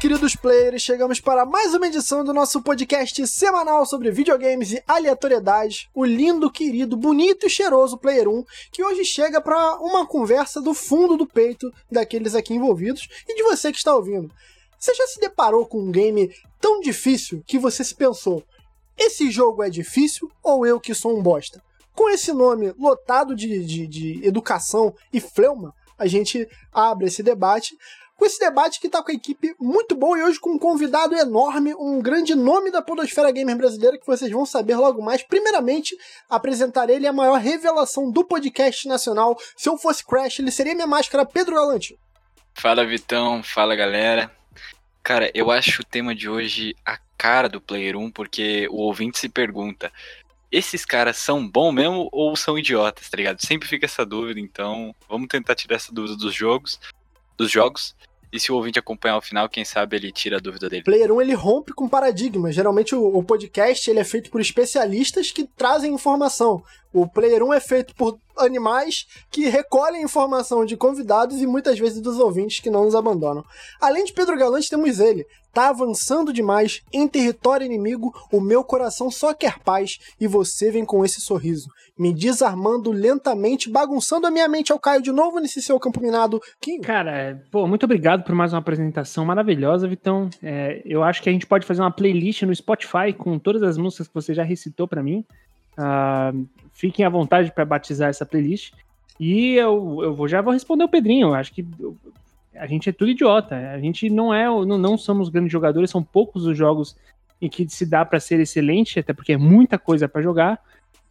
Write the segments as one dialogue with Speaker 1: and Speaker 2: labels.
Speaker 1: Queridos players! Chegamos para mais uma edição do nosso podcast semanal sobre videogames e aleatoriedades. O lindo, querido, bonito e cheiroso Player 1, que hoje chega para uma conversa do fundo do peito daqueles aqui envolvidos e de você que está ouvindo. Você já se deparou com um game tão difícil que você se pensou: esse jogo é difícil ou eu que sou um bosta? Com esse nome lotado de, de, de educação e fleuma, a gente abre esse debate com esse debate que está com a equipe muito boa e hoje com um convidado enorme, um grande nome da podosfera gamer brasileira que vocês vão saber logo mais. Primeiramente, apresentar ele a maior revelação do podcast nacional. Se eu fosse Crash, ele seria minha máscara Pedro Galante.
Speaker 2: Fala Vitão, fala galera. Cara, eu acho o tema de hoje a cara do Player 1, porque o ouvinte se pergunta: esses caras são bons mesmo ou são idiotas, tá ligado? Sempre fica essa dúvida, então vamos tentar tirar essa dúvida dos jogos, dos jogos. E se o ouvinte acompanhar o final, quem sabe ele tira a dúvida dele.
Speaker 1: Player 1 ele rompe com paradigmas. Geralmente o, o podcast ele é feito por especialistas que trazem informação. O Player 1 é feito por animais que recolhem informação de convidados e muitas vezes dos ouvintes que não nos abandonam. Além de Pedro Galante, temos ele. Tá avançando demais em território inimigo, o meu coração só quer paz e você vem com esse sorriso, me desarmando lentamente, bagunçando a minha mente ao caio de novo nesse seu campo minado. Kim.
Speaker 3: Cara, pô, muito obrigado por mais uma apresentação maravilhosa, Vitão. É, eu acho que a gente pode fazer uma playlist no Spotify com todas as músicas que você já recitou para mim. Uh, fiquem à vontade para batizar essa playlist. E eu, eu vou, já vou responder o Pedrinho. Eu acho que a gente é tudo idiota. A gente não é, não, não somos grandes jogadores, são poucos os jogos em que se dá para ser excelente, até porque é muita coisa para jogar.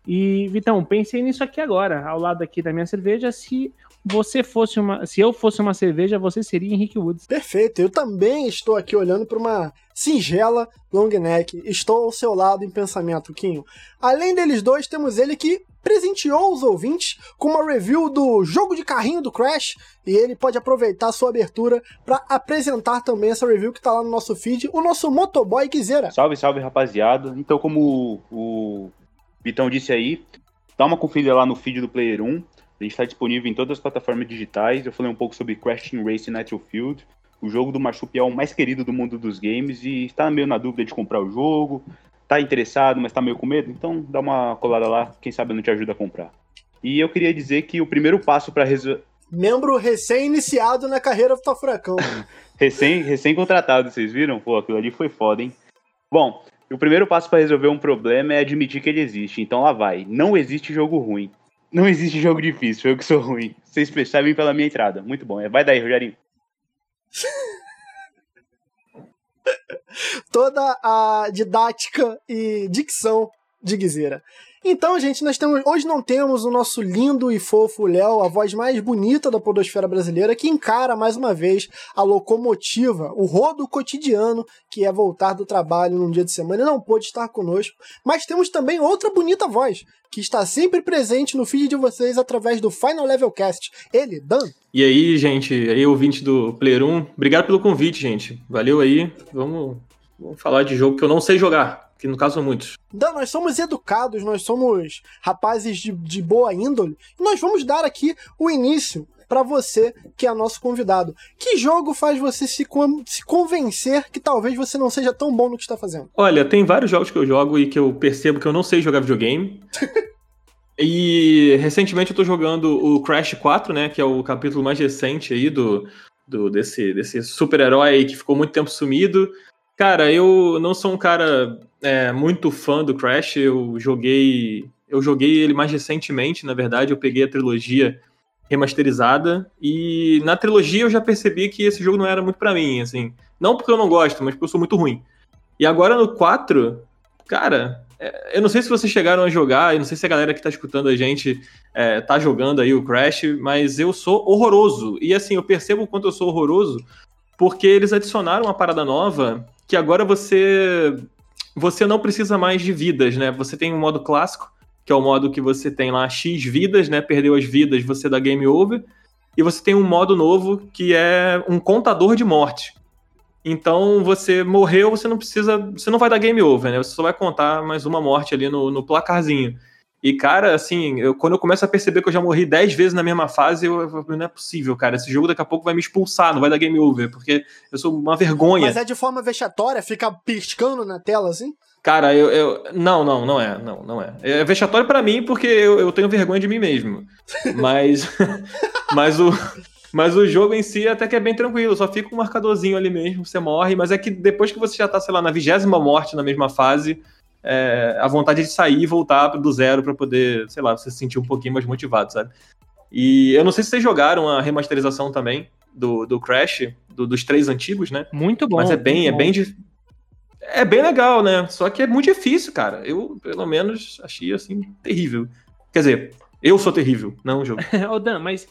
Speaker 3: E Vitão, pensei nisso aqui agora, ao lado aqui da minha cerveja, se você fosse uma, se eu fosse uma cerveja, você seria Henrique Woods.
Speaker 1: Perfeito. Eu também estou aqui olhando para uma singela long neck. Estou ao seu lado em pensamento, Quinho. Além deles dois, temos ele que presenteou os ouvintes com uma review do jogo de carrinho do Crash e ele pode aproveitar a sua abertura para apresentar também essa review que está lá no nosso feed, o nosso motoboy Guizeira.
Speaker 4: Salve, salve, rapaziada. Então, como o Vitão disse aí, dá uma conferida lá no feed do Player 1. A gente está disponível em todas as plataformas digitais. Eu falei um pouco sobre Crash Team Racing Nitro Field. O jogo do marsupial mais querido do mundo dos games e está meio na dúvida de comprar o jogo, tá interessado, mas tá meio com medo, então dá uma colada lá, quem sabe não te ajuda a comprar. E eu queria dizer que o primeiro passo para resolver.
Speaker 1: Membro recém-iniciado na carreira do Furacão.
Speaker 4: recém, recém-contratado, vocês viram? Pô, aquilo ali foi foda, hein? Bom, o primeiro passo para resolver um problema é admitir que ele existe. Então lá vai. Não existe jogo ruim. Não existe jogo difícil, eu que sou ruim. Vocês percebem pela minha entrada. Muito bom. É, vai daí, Rogerinho.
Speaker 1: Toda a didática e dicção de Guizeira. Então, gente, nós temos. Hoje não temos o nosso lindo e fofo Léo, a voz mais bonita da podosfera brasileira, que encara mais uma vez a locomotiva, o rodo cotidiano, que é voltar do trabalho num dia de semana não pôde estar conosco. Mas temos também outra bonita voz, que está sempre presente no feed de vocês através do Final Level Cast. Ele, Dan.
Speaker 5: E aí, gente, aí ouvinte do Player 1, obrigado pelo convite, gente. Valeu aí. Vamos, vamos falar de jogo que eu não sei jogar que no caso são muitos.
Speaker 1: Não, nós somos educados, nós somos rapazes de, de boa índole, e nós vamos dar aqui o início para você que é nosso convidado. Que jogo faz você se, se convencer que talvez você não seja tão bom no que está fazendo?
Speaker 5: Olha, tem vários jogos que eu jogo e que eu percebo que eu não sei jogar videogame. e recentemente eu tô jogando o Crash 4, né, que é o capítulo mais recente aí do, do desse, desse super-herói que ficou muito tempo sumido. Cara, eu não sou um cara é, muito fã do Crash. Eu joguei, eu joguei ele mais recentemente, na verdade. Eu peguei a trilogia remasterizada e na trilogia eu já percebi que esse jogo não era muito para mim, assim. Não porque eu não gosto, mas porque eu sou muito ruim. E agora no 4, cara, é, eu não sei se vocês chegaram a jogar, eu não sei se a galera que tá escutando a gente é, tá jogando aí o Crash, mas eu sou horroroso. E assim, eu percebo o quanto eu sou horroroso porque eles adicionaram uma parada nova que agora você você não precisa mais de vidas, né? Você tem um modo clássico, que é o modo que você tem lá X vidas, né? Perdeu as vidas, você dá game over. E você tem um modo novo que é um contador de morte. Então você morreu, você não precisa. Você não vai dar game over, né? Você só vai contar mais uma morte ali no, no placarzinho. E, cara, assim, eu, quando eu começo a perceber que eu já morri 10 vezes na mesma fase, eu, eu, não é possível, cara. Esse jogo daqui a pouco vai me expulsar, não vai dar game over, porque eu sou uma vergonha.
Speaker 1: Mas é de forma vexatória? Fica piscando na tela assim?
Speaker 5: Cara, eu, eu. Não, não, não é. Não, não é. É vexatório para mim porque eu, eu tenho vergonha de mim mesmo. Mas. mas o. Mas o jogo em si até que é bem tranquilo, só fica um marcadorzinho ali mesmo, você morre, mas é que depois que você já tá, sei lá, na vigésima morte na mesma fase, é, a vontade de sair e voltar do zero para poder, sei lá, você se sentir um pouquinho mais motivado, sabe? E eu não sei se vocês jogaram a remasterização também do, do Crash, do, dos três antigos, né?
Speaker 3: Muito bom.
Speaker 5: Mas é bem, é bem, é bem legal, né? Só que é muito difícil, cara. Eu, pelo menos, achei assim terrível. Quer dizer, eu sou terrível, não o jogo.
Speaker 3: Ô Dan, mas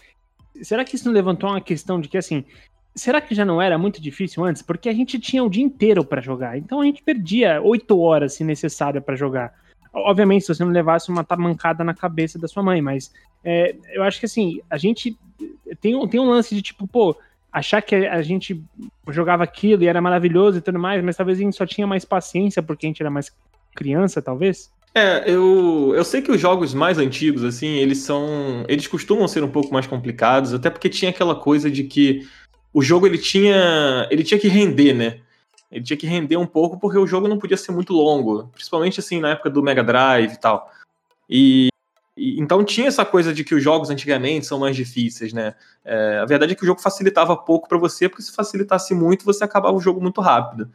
Speaker 3: será que isso não levantou uma questão de que, assim, será que já não era muito difícil antes? Porque a gente tinha o dia inteiro para jogar, então a gente perdia oito horas, se necessário, para jogar. Obviamente, se você não levasse uma mancada na cabeça da sua mãe, mas é, eu acho que, assim, a gente tem, tem um lance de, tipo, pô, achar que a gente jogava aquilo e era maravilhoso e tudo mais, mas talvez a gente só tinha mais paciência porque a gente era mais criança, talvez?
Speaker 5: É, eu, eu sei que os jogos mais antigos, assim, eles são. Eles costumam ser um pouco mais complicados, até porque tinha aquela coisa de que o jogo ele tinha. ele tinha que render, né? Ele tinha que render um pouco porque o jogo não podia ser muito longo, principalmente assim na época do Mega Drive e tal. E, e então tinha essa coisa de que os jogos antigamente são mais difíceis, né? É, a verdade é que o jogo facilitava pouco para você, porque se facilitasse muito, você acabava o jogo muito rápido.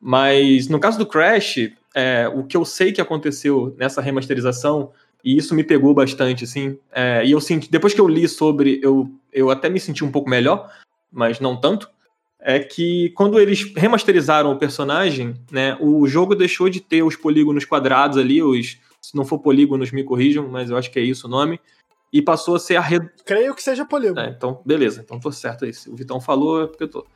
Speaker 5: Mas no caso do Crash, é, o que eu sei que aconteceu nessa remasterização, e isso me pegou bastante, assim, é, e eu senti, depois que eu li sobre, eu, eu até me senti um pouco melhor, mas não tanto, é que quando eles remasterizaram o personagem, né, o jogo deixou de ter os polígonos quadrados ali, os, se não for polígonos me corrijam, mas eu acho que é isso o nome, e passou a ser arred...
Speaker 1: Creio que seja polígono.
Speaker 5: É, então, beleza, então tô certo aí, se o Vitão falou é porque eu tô.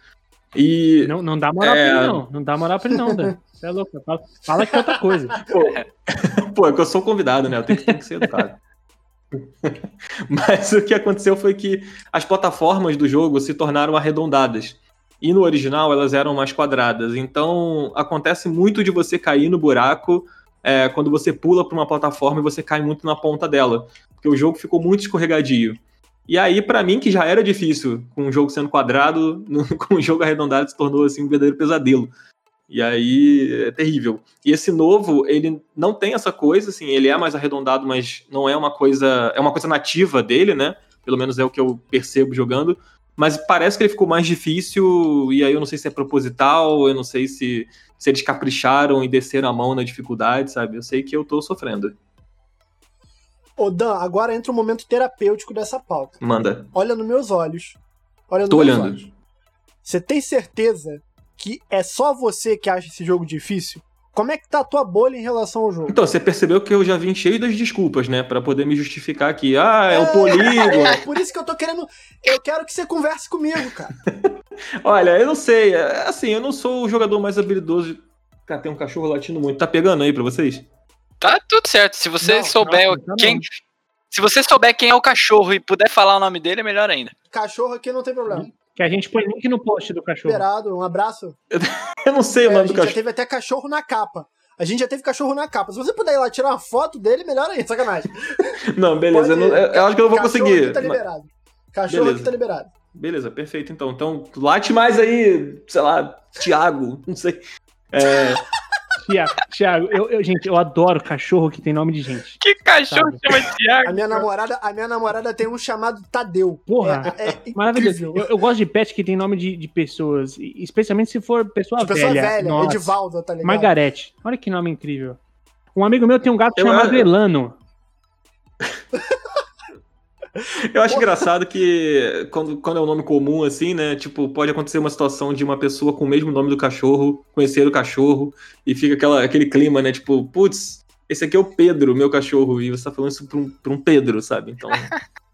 Speaker 5: E,
Speaker 3: não, não dá moral é... pra ele, não. Não dá moral pra ele, não, Dan. Você é louco. Fala, fala que é outra coisa.
Speaker 5: Pô, pô, é que eu sou convidado, né? Eu tenho que, tenho que ser educado. Mas o que aconteceu foi que as plataformas do jogo se tornaram arredondadas. E no original elas eram mais quadradas. Então acontece muito de você cair no buraco é, quando você pula para uma plataforma e você cai muito na ponta dela. Porque o jogo ficou muito escorregadio. E aí, para mim, que já era difícil, com o jogo sendo quadrado, no, com o jogo arredondado se tornou assim um verdadeiro pesadelo. E aí é terrível. E esse novo, ele não tem essa coisa, assim, ele é mais arredondado, mas não é uma coisa. É uma coisa nativa dele, né? Pelo menos é o que eu percebo jogando. Mas parece que ele ficou mais difícil, e aí eu não sei se é proposital, eu não sei se, se eles capricharam e desceram a mão na dificuldade, sabe? Eu sei que eu tô sofrendo.
Speaker 1: Ô Dan, agora entra o um momento terapêutico dessa pauta.
Speaker 5: Manda.
Speaker 1: Olha nos meus olhos. Olha nos
Speaker 5: Tô
Speaker 1: meus
Speaker 5: olhando.
Speaker 1: olhos. Você tem certeza que é só você que acha esse jogo difícil? Como é que tá a tua bolha em relação ao jogo?
Speaker 5: Então, você percebeu que eu já vim cheio das desculpas, né? para poder me justificar aqui. Ah, é, é o polígono.
Speaker 1: É, por isso que eu tô querendo. Eu quero que você converse comigo, cara.
Speaker 5: Olha, eu não sei. É, assim, eu não sou o jogador mais habilidoso. Cara, tem um cachorro latindo muito. Tá pegando aí pra vocês?
Speaker 2: Tá tudo certo. Se você não, souber não, não, quem. Se você souber quem é o cachorro e puder falar o nome dele, é melhor ainda.
Speaker 1: Cachorro aqui não tem problema.
Speaker 3: Que a gente põe link no post do cachorro.
Speaker 1: Liberado, um abraço.
Speaker 5: Eu não sei o
Speaker 1: é,
Speaker 5: nome do cachorro.
Speaker 1: já teve até cachorro na capa. A gente já teve cachorro na capa. Se você puder ir lá tirar uma foto dele, melhor ainda, sacanagem.
Speaker 5: Não, beleza. Eu, não, eu, acho que eu não vou
Speaker 1: cachorro
Speaker 5: conseguir.
Speaker 1: Aqui tá liberado. Cachorro beleza. aqui tá liberado.
Speaker 5: Beleza, perfeito então. Então, late mais aí, sei lá, Thiago, não sei. É.
Speaker 3: Tiago, eu, eu, gente, eu adoro cachorro que tem nome de gente.
Speaker 2: Que cachorro sabe? chama Tiago?
Speaker 1: A minha namorada, a minha namorada tem um chamado Tadeu.
Speaker 3: Porra, é, é maravilhoso. Eu, eu, gosto de pet que tem nome de, de pessoas, especialmente se for pessoa de velha. Pessoa velha,
Speaker 1: Nossa. Edivaldo, tá ligado?
Speaker 3: Margarete. Olha que nome incrível. Um amigo meu tem um gato eu, chamado Elano.
Speaker 5: Eu acho engraçado que quando, quando é um nome comum, assim, né? Tipo, pode acontecer uma situação de uma pessoa com o mesmo nome do cachorro conhecer o cachorro e fica aquela, aquele clima, né? Tipo, putz, esse aqui é o Pedro, meu cachorro, e você tá falando isso pra um, pra um Pedro, sabe? Então.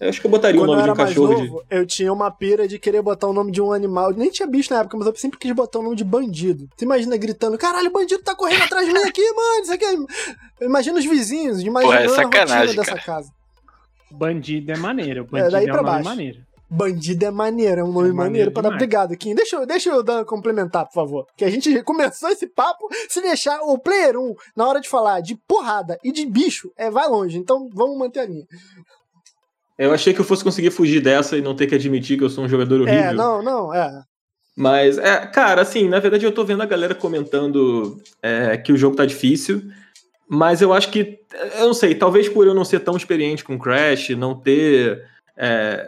Speaker 5: Eu acho que eu botaria
Speaker 1: Quando
Speaker 5: o nome de um cachorro.
Speaker 1: Novo, de... Eu tinha uma pira de querer botar o nome de um animal. Nem tinha bicho na época, mas eu sempre quis botar o nome de bandido. Você imagina gritando: caralho, bandido tá correndo atrás de mim aqui, mano. Isso aqui é... Imagina os vizinhos, imaginando Pô, é a rotina dessa casa.
Speaker 3: Bandido é maneiro. Bandido é, daí é pra baixo. maneiro.
Speaker 1: Bandido é maneiro, é um nome
Speaker 3: É
Speaker 1: maneiro,
Speaker 3: maneiro
Speaker 1: para dar obrigado, Kim. Deixa, eu- deixa eu Dan complementar, por favor. Que a gente começou esse papo, se deixar o player 1, na hora de falar de porrada e de bicho, é vai longe. Então vamos manter a linha.
Speaker 5: Eu achei que eu fosse conseguir fugir dessa e não ter que admitir que eu sou um jogador horrível.
Speaker 1: É, não, não, é.
Speaker 5: Mas, é, cara, assim, na verdade eu tô vendo a galera comentando é, que o jogo tá difícil, mas eu acho que, eu não sei, talvez por eu não ser tão experiente com Crash, não ter. é,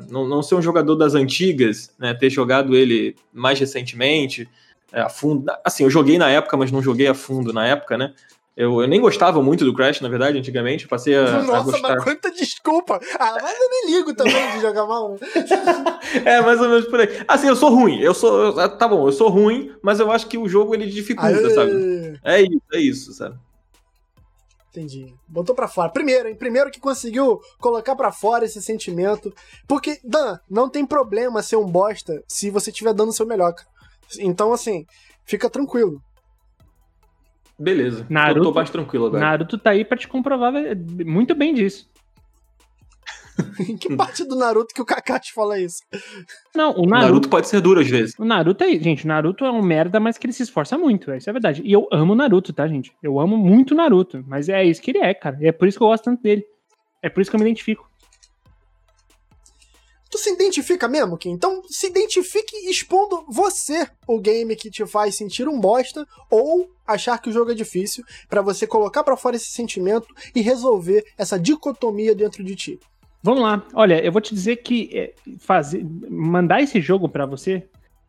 Speaker 5: é, não, não ser um jogador das antigas, né, ter jogado ele mais recentemente, é, a fundo. Assim, eu joguei na época, mas não joguei a fundo na época, né? Eu, eu nem gostava muito do Crash, na verdade, antigamente. eu Passei a, a
Speaker 1: Nossa,
Speaker 5: gostar.
Speaker 1: mas quanta desculpa. Ah, mas eu nem ligo também de jogar mal.
Speaker 5: É, mais ou menos por aí. Assim, eu sou ruim. Eu sou. tá bom, eu sou ruim, mas eu acho que o jogo ele dificulta,
Speaker 1: Aê,
Speaker 5: sabe? É isso, é isso, sabe?
Speaker 1: Entendi. Botou pra fora. Primeiro, hein? Primeiro que conseguiu colocar pra fora esse sentimento. Porque, Dan, não tem problema ser um bosta se você estiver dando o seu melhor, cara. Então, assim, fica tranquilo.
Speaker 5: Beleza.
Speaker 3: Naruto-
Speaker 5: Eu tô mais tranquilo agora.
Speaker 3: Naruto tá aí pra te comprovar é, muito bem disso.
Speaker 1: Em que parte do Naruto que o Kakashi fala isso?
Speaker 3: Não, o
Speaker 5: O
Speaker 3: Naruto,
Speaker 5: Naruto pode ser duro às vezes.
Speaker 3: o Naruto é, gente, o Naruto é um merda, mas que ele se esforça muito, isso é verdade. E eu amo o Naruto, tá, gente? Eu amo muito o Naruto, mas é isso que ele é, cara. E é por isso que eu gosto tanto dele. É por isso que eu me identifico.
Speaker 1: Tu se identifica mesmo, Kim? Então se identifique expondo você o game que te faz sentir um bosta ou achar que o jogo é difícil, pra você colocar pra fora esse sentimento e resolver essa dicotomia dentro de ti.
Speaker 3: Vamos lá. Olha, eu vou te dizer que é, fazer, mandar esse jogo pra você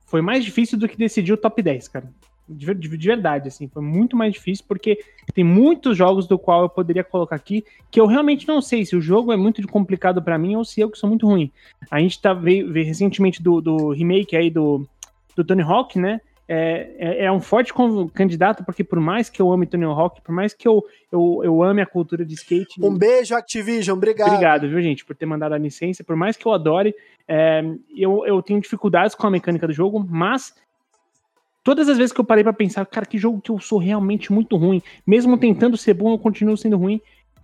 Speaker 3: foi mais difícil do que decidir o top 10, cara. De, de- de verdade, assim, foi muito mais difícil porque tem muitos jogos do qual eu poderia colocar aqui que eu realmente não sei se o jogo é muito complicado pra mim ou se eu que sou muito ruim. A gente tá veio, veio recentemente do, do remake aí do, do Tony Hawk, né? É, é, é um forte candidato porque por mais que eu ame Tony Hawk, por mais que eu, eu, eu ame a cultura de skate,
Speaker 1: Um beijo, Activision. Obrigado.
Speaker 3: Obrigado, viu, gente, por ter mandado a licença. Por mais que eu adore, é, eu, eu tenho dificuldades com a mecânica do jogo, mas todas as vezes que eu parei pra pensar, cara, que jogo que eu sou realmente muito ruim, mesmo tentando ser bom, eu continuo sendo ruim.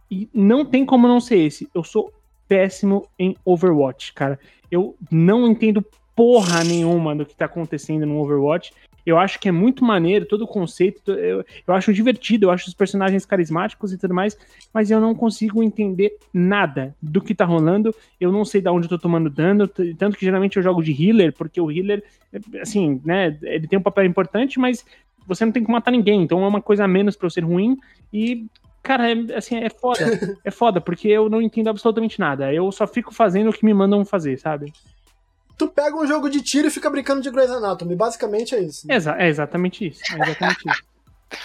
Speaker 3: E não tem como não ser esse. Eu sou péssimo em Overwatch, cara. Eu não entendo porra nenhuma do que tá acontecendo no Overwatch. Eu acho que é muito maneiro todo o conceito. Eu, eu acho divertido, eu acho os personagens carismáticos e tudo mais, mas eu não consigo entender nada do que tá rolando. Eu não sei de onde eu tô tomando dano, tanto que geralmente eu jogo de healer, porque o healer, é, assim, né, ele tem um papel importante, mas você não tem que matar ninguém, então é uma coisa a menos pra eu ser ruim e. Cara, é, assim, é foda. É foda, porque eu não entendo absolutamente nada. Eu só fico fazendo o que me mandam fazer, sabe?
Speaker 1: Tu pega um jogo de tiro e fica brincando de Grey's Anatomy. Basicamente é isso.
Speaker 3: É, exa- é exatamente isso. É exatamente isso.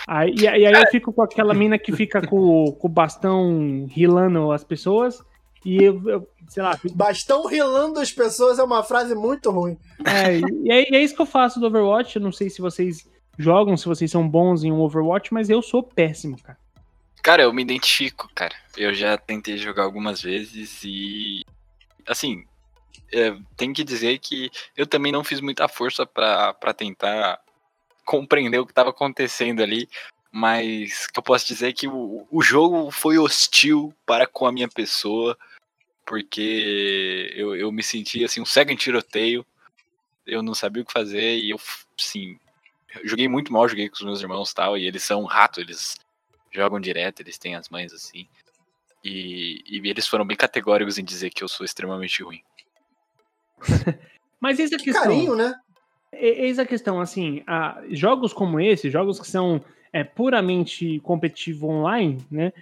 Speaker 3: Aí, e, aí eu fico com aquela mina que fica com, com o bastão rilando as pessoas. E eu, eu, sei lá, fico-
Speaker 1: Bastão rilando as pessoas é uma frase muito ruim.
Speaker 3: é, e é, e é isso que eu faço do Overwatch. Eu não sei se vocês jogam, se vocês são bons em um Overwatch, mas eu sou péssimo, cara.
Speaker 2: Cara, eu me identifico, cara. Eu já tentei jogar algumas vezes e. Assim, é, tem que dizer que eu também não fiz muita força pra tentar compreender o que tava acontecendo ali. Mas que eu posso dizer é que o, o jogo foi hostil para com a minha pessoa. Porque eu, eu me senti assim, um cego em tiroteio. Eu não sabia o que fazer e eu, sim, joguei muito mal, joguei com os meus irmãos tal. E eles são rato, eles jogam direto, eles têm as mães assim. E, e eles foram bem categóricos em dizer que eu sou extremamente ruim.
Speaker 3: Mas eis a questão.
Speaker 1: Carinho, né?
Speaker 3: Eis a questão, assim, a- jogos como esse, jogos que são é, puramente competitivo online, né?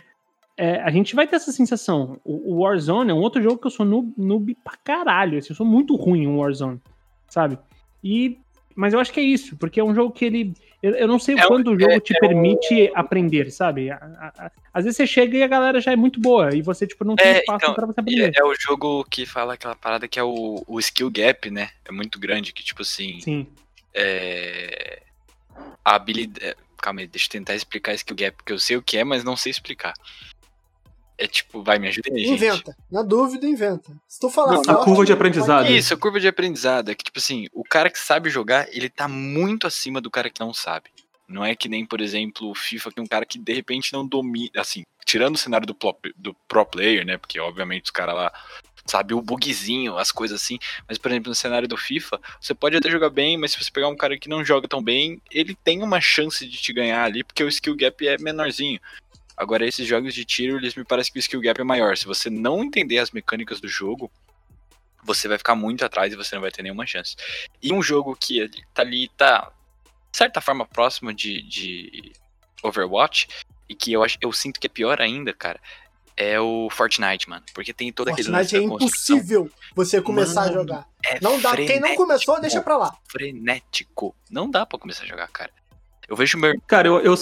Speaker 3: é, a gente vai ter essa sensação. O, o Warzone é um outro jogo que eu sou noob, noob pra caralho. Assim, eu sou muito ruim em Warzone, sabe? E, mas eu acho que é isso, porque é um jogo que ele. Eu, eu não sei
Speaker 2: É o-
Speaker 3: quando o jogo
Speaker 2: é-
Speaker 3: te
Speaker 2: é
Speaker 3: permite aprender, sabe? A- a- a- às vezes você chega e a galera já é muito boa e você, tipo, não tem
Speaker 2: É,
Speaker 3: espaço
Speaker 2: então,
Speaker 3: pra você
Speaker 2: E
Speaker 3: aprender.
Speaker 2: é, é o jogo que fala aquela parada que é o, o skill gap, né? É muito grande, que tipo assim.
Speaker 3: Sim.
Speaker 2: É, a habilidade. Calma aí, deixa eu tentar explicar skill gap, porque eu sei o que é, mas não sei explicar. É tipo, vai, me ajuda aí, gente.
Speaker 1: Inventa. Na dúvida, inventa. Se tu falar
Speaker 2: Não,
Speaker 5: a curva de aprendizado.
Speaker 2: Isso, a curva de aprendizado. É que, tipo assim, o cara que sabe jogar, ele tá muito acima do cara que não sabe. Não é que nem, por exemplo, o FIFA, que é um cara que de repente não domina. Assim, tirando o cenário do, pro, do pro player, né? Porque, obviamente, os caras lá sabe, o bugzinho, as coisas assim. Mas, por exemplo, no cenário do FIFA, você pode até jogar bem, mas se você pegar um cara que não joga tão bem, ele tem uma chance de te ganhar ali, porque o skill gap é menorzinho. Agora, esses jogos de tiro, eles me parecem que o skill gap é maior. Se você não entender as mecânicas do jogo, você vai ficar muito atrás e você não vai ter nenhuma chance. E um jogo que tá ali, tá, de certa forma, próximo de, de Overwatch, e que eu, acho, eu sinto que é pior ainda, cara, é o Fortnite, mano. Porque tem todo aquele
Speaker 1: Fortnite é impossível você começar mano, a jogar. É não dá. Quem não começou, deixa pra lá.
Speaker 2: Frenético. Não dá pra começar a jogar, cara. Eu vejo meu.
Speaker 5: Cara, eu. eu...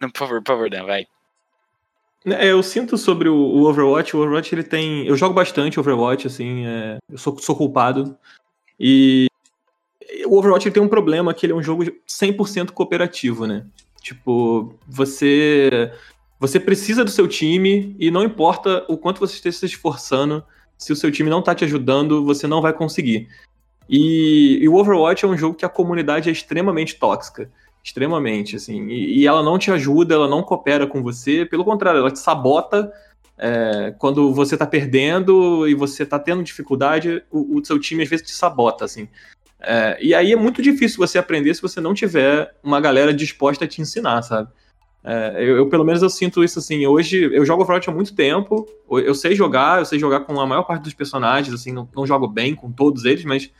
Speaker 2: Não, por favor, por favor, Dan, vai.
Speaker 5: É, eu sinto sobre o, o, Overwatch, o Overwatch ele tem. Eu jogo bastante Overwatch, assim, é... eu sou, sou culpado. E o Overwatch tem um problema que ele é um jogo 100% cooperativo, né? Tipo, você você precisa do seu time e não importa o quanto você esteja se esforçando, se o seu time não tá te ajudando, você não vai conseguir. E, e o Overwatch é um jogo que a comunidade é extremamente tóxica extremamente, assim. E, e, ela não te ajuda, ela não coopera com você, pelo contrário, ela te sabota é, quando você tá perdendo e você tá tendo dificuldade, o, o seu time às vezes te sabota, assim. É, e aí é muito difícil você aprender se você não tiver uma galera disposta a te ensinar, sabe? É, eu, eu, pelo menos eu sinto isso assim. Hoje eu jogo Overwatch há muito tempo. Eu sei jogar, eu sei jogar com a maior parte dos personagens. Assim, não, não jogo bem com todos eles, mas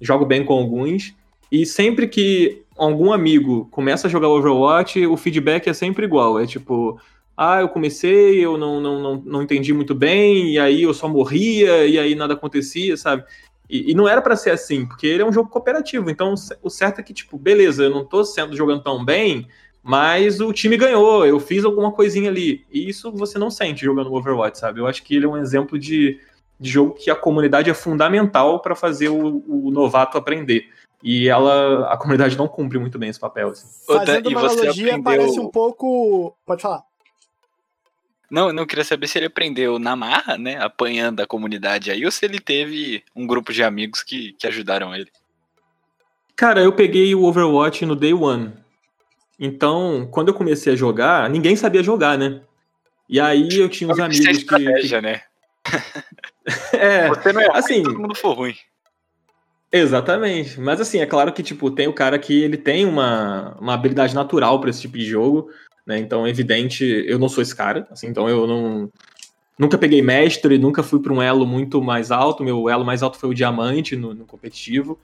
Speaker 5: jogo bem com alguns. E sempre que algum amigo começa a jogar Overwatch, o feedback é sempre igual. É tipo, ah, eu comecei, eu não, não, não, não entendi muito bem, e aí eu só morria, e aí nada acontecia, sabe? E, e não era para ser assim, porque ele é um jogo cooperativo. Então o certo é que, tipo, beleza, eu não tô sendo jogando tão bem, mas o time ganhou, eu fiz alguma coisinha ali. E isso você não sente jogando Overwatch, sabe? Eu acho que ele é um exemplo de, de jogo que a comunidade é fundamental para fazer o, o novato aprender. E ela, a comunidade não cumpre muito bem esse papel. Assim.
Speaker 1: Fazendo uma analogia, aprendeu... parece um pouco. Pode falar.
Speaker 2: Não, não queria saber se ele aprendeu na marra, né? Apanhando a comunidade aí, ou se ele teve um grupo de amigos que, que ajudaram ele.
Speaker 5: Cara, eu peguei o Overwatch no Day One. Então, quando eu comecei a jogar, ninguém sabia jogar, né? E aí eu tinha uns amigos
Speaker 2: é estratégia,
Speaker 5: que.
Speaker 2: né?
Speaker 5: é,
Speaker 2: Você não é
Speaker 5: assim,
Speaker 2: ruim, todo mundo for ruim.
Speaker 5: Exatamente. Mas assim, é claro que, tipo, tem o cara que ele tem uma, uma habilidade natural para esse tipo de jogo, né? Então, é evidente, eu não sou esse cara, assim, então eu não. Nunca peguei mestre, nunca fui para um elo muito mais alto. Meu elo mais alto foi o diamante no, no competitivo.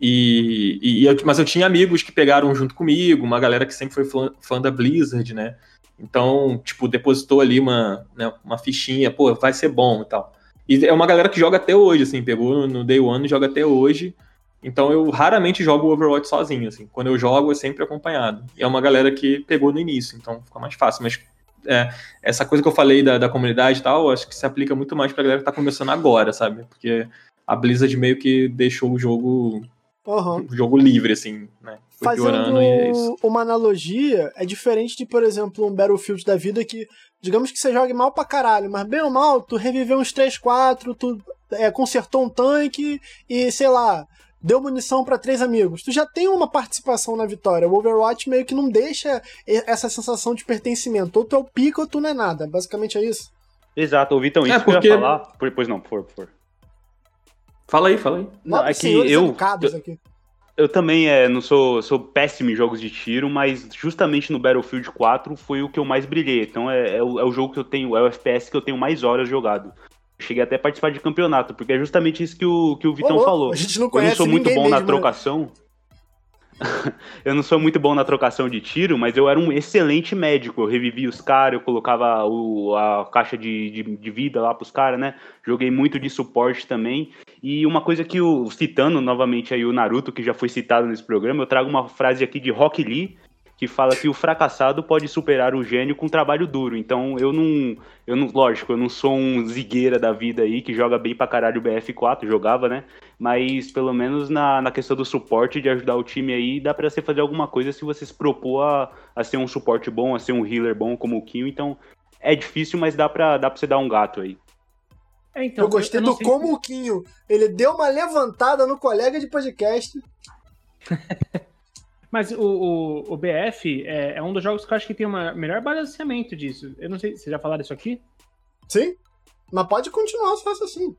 Speaker 5: E, e, eu, mas eu tinha amigos que pegaram junto comigo, uma galera que sempre foi fã, fã da Blizzard, né? Então, tipo, depositou ali uma, né, uma fichinha, pô, vai ser bom e tal. E é uma galera que joga até hoje, assim, pegou no Day One e joga até hoje. Então eu raramente jogo Overwatch sozinho, assim. Quando eu jogo é sempre acompanhado. E é uma galera que pegou no início, então fica mais fácil. Mas é, essa coisa que eu falei da, da comunidade e tal, acho que se aplica muito mais pra galera que tá começando agora, sabe? Porque a Blizzard meio que deixou o jogo. Uhum. O jogo livre, assim, né?
Speaker 1: Foi Fazendo é uma analogia, é diferente de, por exemplo, um Battlefield da vida que Digamos que você jogue mal pra caralho, mas bem ou mal, tu reviveu uns 3, 4, tu é, consertou um tanque e, sei lá, deu munição para três amigos. Tu já tem uma participação na vitória. O Overwatch meio que não deixa essa sensação de pertencimento. Ou tu é o pico ou tu não é nada. Basicamente é isso.
Speaker 4: Exato, Vitão, isso é porque... que eu ia falar. Pois não, por favor, por favor.
Speaker 5: Fala aí, fala aí.
Speaker 1: Não, é que eu, eu,
Speaker 4: eu também é, não sou, sou péssimo em jogos de tiro, mas justamente no Battlefield 4 foi o que eu mais brilhei. Então é, é, o, é o jogo que eu tenho, é o FPS que eu tenho mais horas jogado. Cheguei até a participar de campeonato, porque é justamente isso que o, que o Vitão falou.
Speaker 1: A gente não conhece
Speaker 4: eu não sou muito bom
Speaker 1: mesmo,
Speaker 4: na né? trocação. eu não sou muito bom na trocação de tiro, mas eu era um excelente médico. Eu revivia os caras, eu colocava o, a caixa de, de, de vida lá pros caras, né? Joguei muito de suporte também. E uma coisa que o citando novamente aí o Naruto, que já foi citado nesse programa, eu trago uma frase aqui de Rock Lee, que fala que o fracassado pode superar o gênio com trabalho duro. Então eu não, eu não, lógico, eu não sou um zigueira da vida aí que joga bem pra caralho o BF4, jogava, né? Mas pelo menos na, na questão do suporte, de ajudar o time aí, dá pra você fazer alguma coisa se você se propor a, a ser um suporte bom, a ser um healer bom como o Kinho. Então é difícil, mas dá pra, dá pra você dar um gato aí.
Speaker 1: É, então, eu gostei eu do como o Quinho, ele deu uma levantada no colega de podcast.
Speaker 3: Mas o, o, o BF é, é, um dos jogos que eu acho que tem o melhor balanceamento disso. Eu não sei, vocês já falaram isso aqui?
Speaker 1: Sim. Mas pode continuar se faça assim.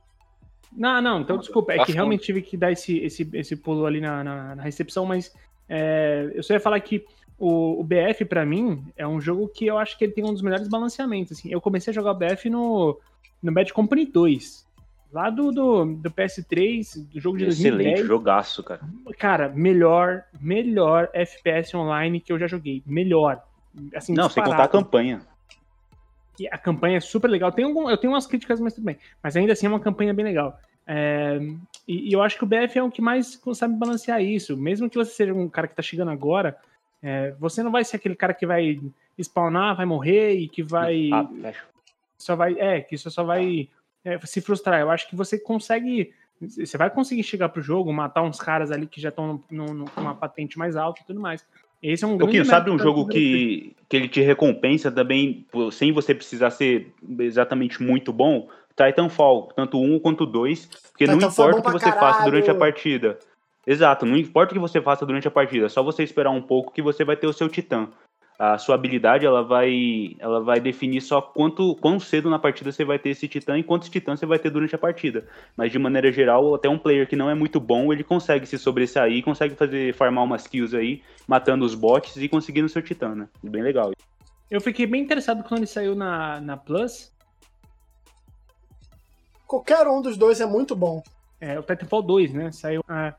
Speaker 3: Não, não, então desculpa, é que realmente tive que dar esse, esse, esse pulo ali na, na, na recepção, mas é, eu só ia falar que o, o BF, pra mim, é um jogo que eu acho que ele tem um dos melhores balanceamentos. Assim. Eu comecei a jogar o BF no, no Bad Company 2, lá do, do, do PS3, do jogo de
Speaker 4: Excelente,
Speaker 3: 2010.
Speaker 4: jogaço, cara.
Speaker 3: Cara, melhor, melhor FPS online que eu já joguei. Melhor. Assim,
Speaker 4: Não, sem contar a
Speaker 3: disparado.
Speaker 4: campanha.
Speaker 3: E a campanha é super legal. Tem algum, eu tenho umas críticas, mas tudo bem. Mas ainda assim é uma campanha bem legal. É, e, e eu acho que o BF é o que mais sabe balancear isso. Mesmo que você seja um cara que tá chegando agora, é, você não vai ser aquele cara que vai spawnar, vai morrer e que vai.
Speaker 4: Ah, fecha.
Speaker 3: Só vai. É, que isso só vai é, se frustrar. Eu acho que você consegue. Você vai conseguir chegar pro jogo, matar uns caras ali que já estão com uma patente mais alta e tudo mais. Esse é um grande
Speaker 4: Pouquinho, sabe um jogo que, que ele te recompensa também, sem você precisar ser exatamente muito bom? Titanfall, tanto um quanto dois, porque não
Speaker 1: Titanfall é
Speaker 4: importa o que você
Speaker 1: pra
Speaker 4: faça durante a
Speaker 1: caralho.
Speaker 4: partida. Exato, não importa o que você faça durante a partida, é só você esperar um pouco que você vai ter o seu titã. A sua habilidade, ela vai, ela vai definir só quanto, quão cedo na partida você vai ter esse titã e quantos titãs você vai ter durante a partida. Mas de maneira geral, até um player que não é muito bom, ele consegue se sobressair, consegue fazer farmar umas kills aí, matando os bots e conseguindo seu titã, né? Bem legal.
Speaker 3: Eu fiquei bem interessado quando ele saiu na, na Plus.
Speaker 1: Qualquer um dos dois é muito bom.
Speaker 3: É, o Titanfall 2, né? Saiu. ah,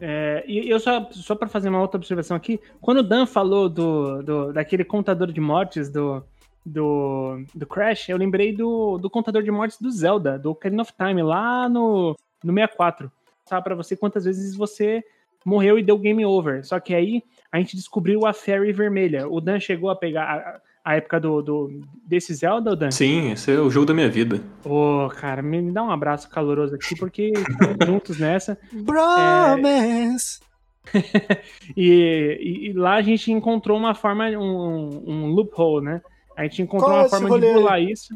Speaker 3: é, e eu só, só para fazer uma outra observação aqui, quando o Dan falou do, do, daquele contador de mortes do, do, do Crash, eu lembrei do, do contador de mortes do Zelda, do Ocarina of Time, lá no, no 64. Sabe para você quantas vezes você morreu e deu game over. Só que aí a gente descobriu a Fairy Vermelha. O Dan chegou a pegar a, época do, do, desse Zelda, o Dan?
Speaker 5: Sim, esse é o jogo da minha vida.
Speaker 3: Ô, cara, me, me dá um abraço caloroso aqui, porque estamos juntos nessa.
Speaker 1: Bromance!
Speaker 3: E, e- e lá a gente encontrou uma forma, um, um loophole, né? A gente encontrou
Speaker 1: Qual é
Speaker 3: uma forma
Speaker 1: rolê
Speaker 3: de
Speaker 1: aí?
Speaker 3: burlar isso,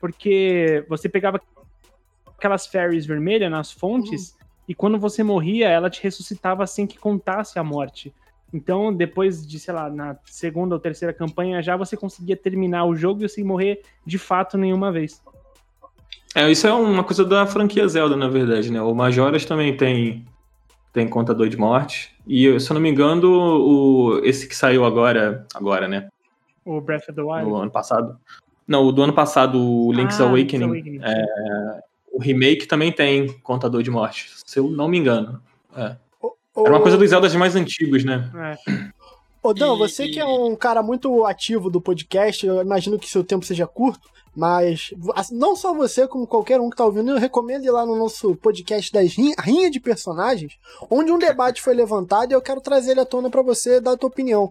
Speaker 3: porque você pegava aquelas fairies vermelhas nas fontes,
Speaker 1: Uhum.
Speaker 3: e quando você morria, ela te ressuscitava sem que contasse a morte. Então, depois de, sei lá, na segunda ou terceira campanha, já você conseguia terminar o jogo e sem morrer de fato nenhuma vez.
Speaker 5: É, isso é uma coisa da franquia Zelda, na verdade, né? O Majoras também tem, tem contador de morte. E, se eu não me engano, o, esse que saiu agora, agora, né?
Speaker 3: O Breath of the Wild.
Speaker 5: No ano passado. Não, o do ano passado, o Link's
Speaker 3: Ah,
Speaker 5: Awakening.
Speaker 3: Awakening.
Speaker 5: O remake também tem contador de morte, se eu não me engano. É. Era uma coisa dos Zeldas mais antigos, né?
Speaker 3: É.
Speaker 1: Ô, Dan,
Speaker 2: E-
Speaker 1: você que é um cara muito ativo do podcast, eu imagino que seu tempo seja curto, mas não só você, como qualquer um que tá ouvindo, eu recomendo ir lá no nosso podcast das rinha, rinha de personagens, onde um debate foi levantado e eu quero trazer ele à tona pra você dar a tua opinião.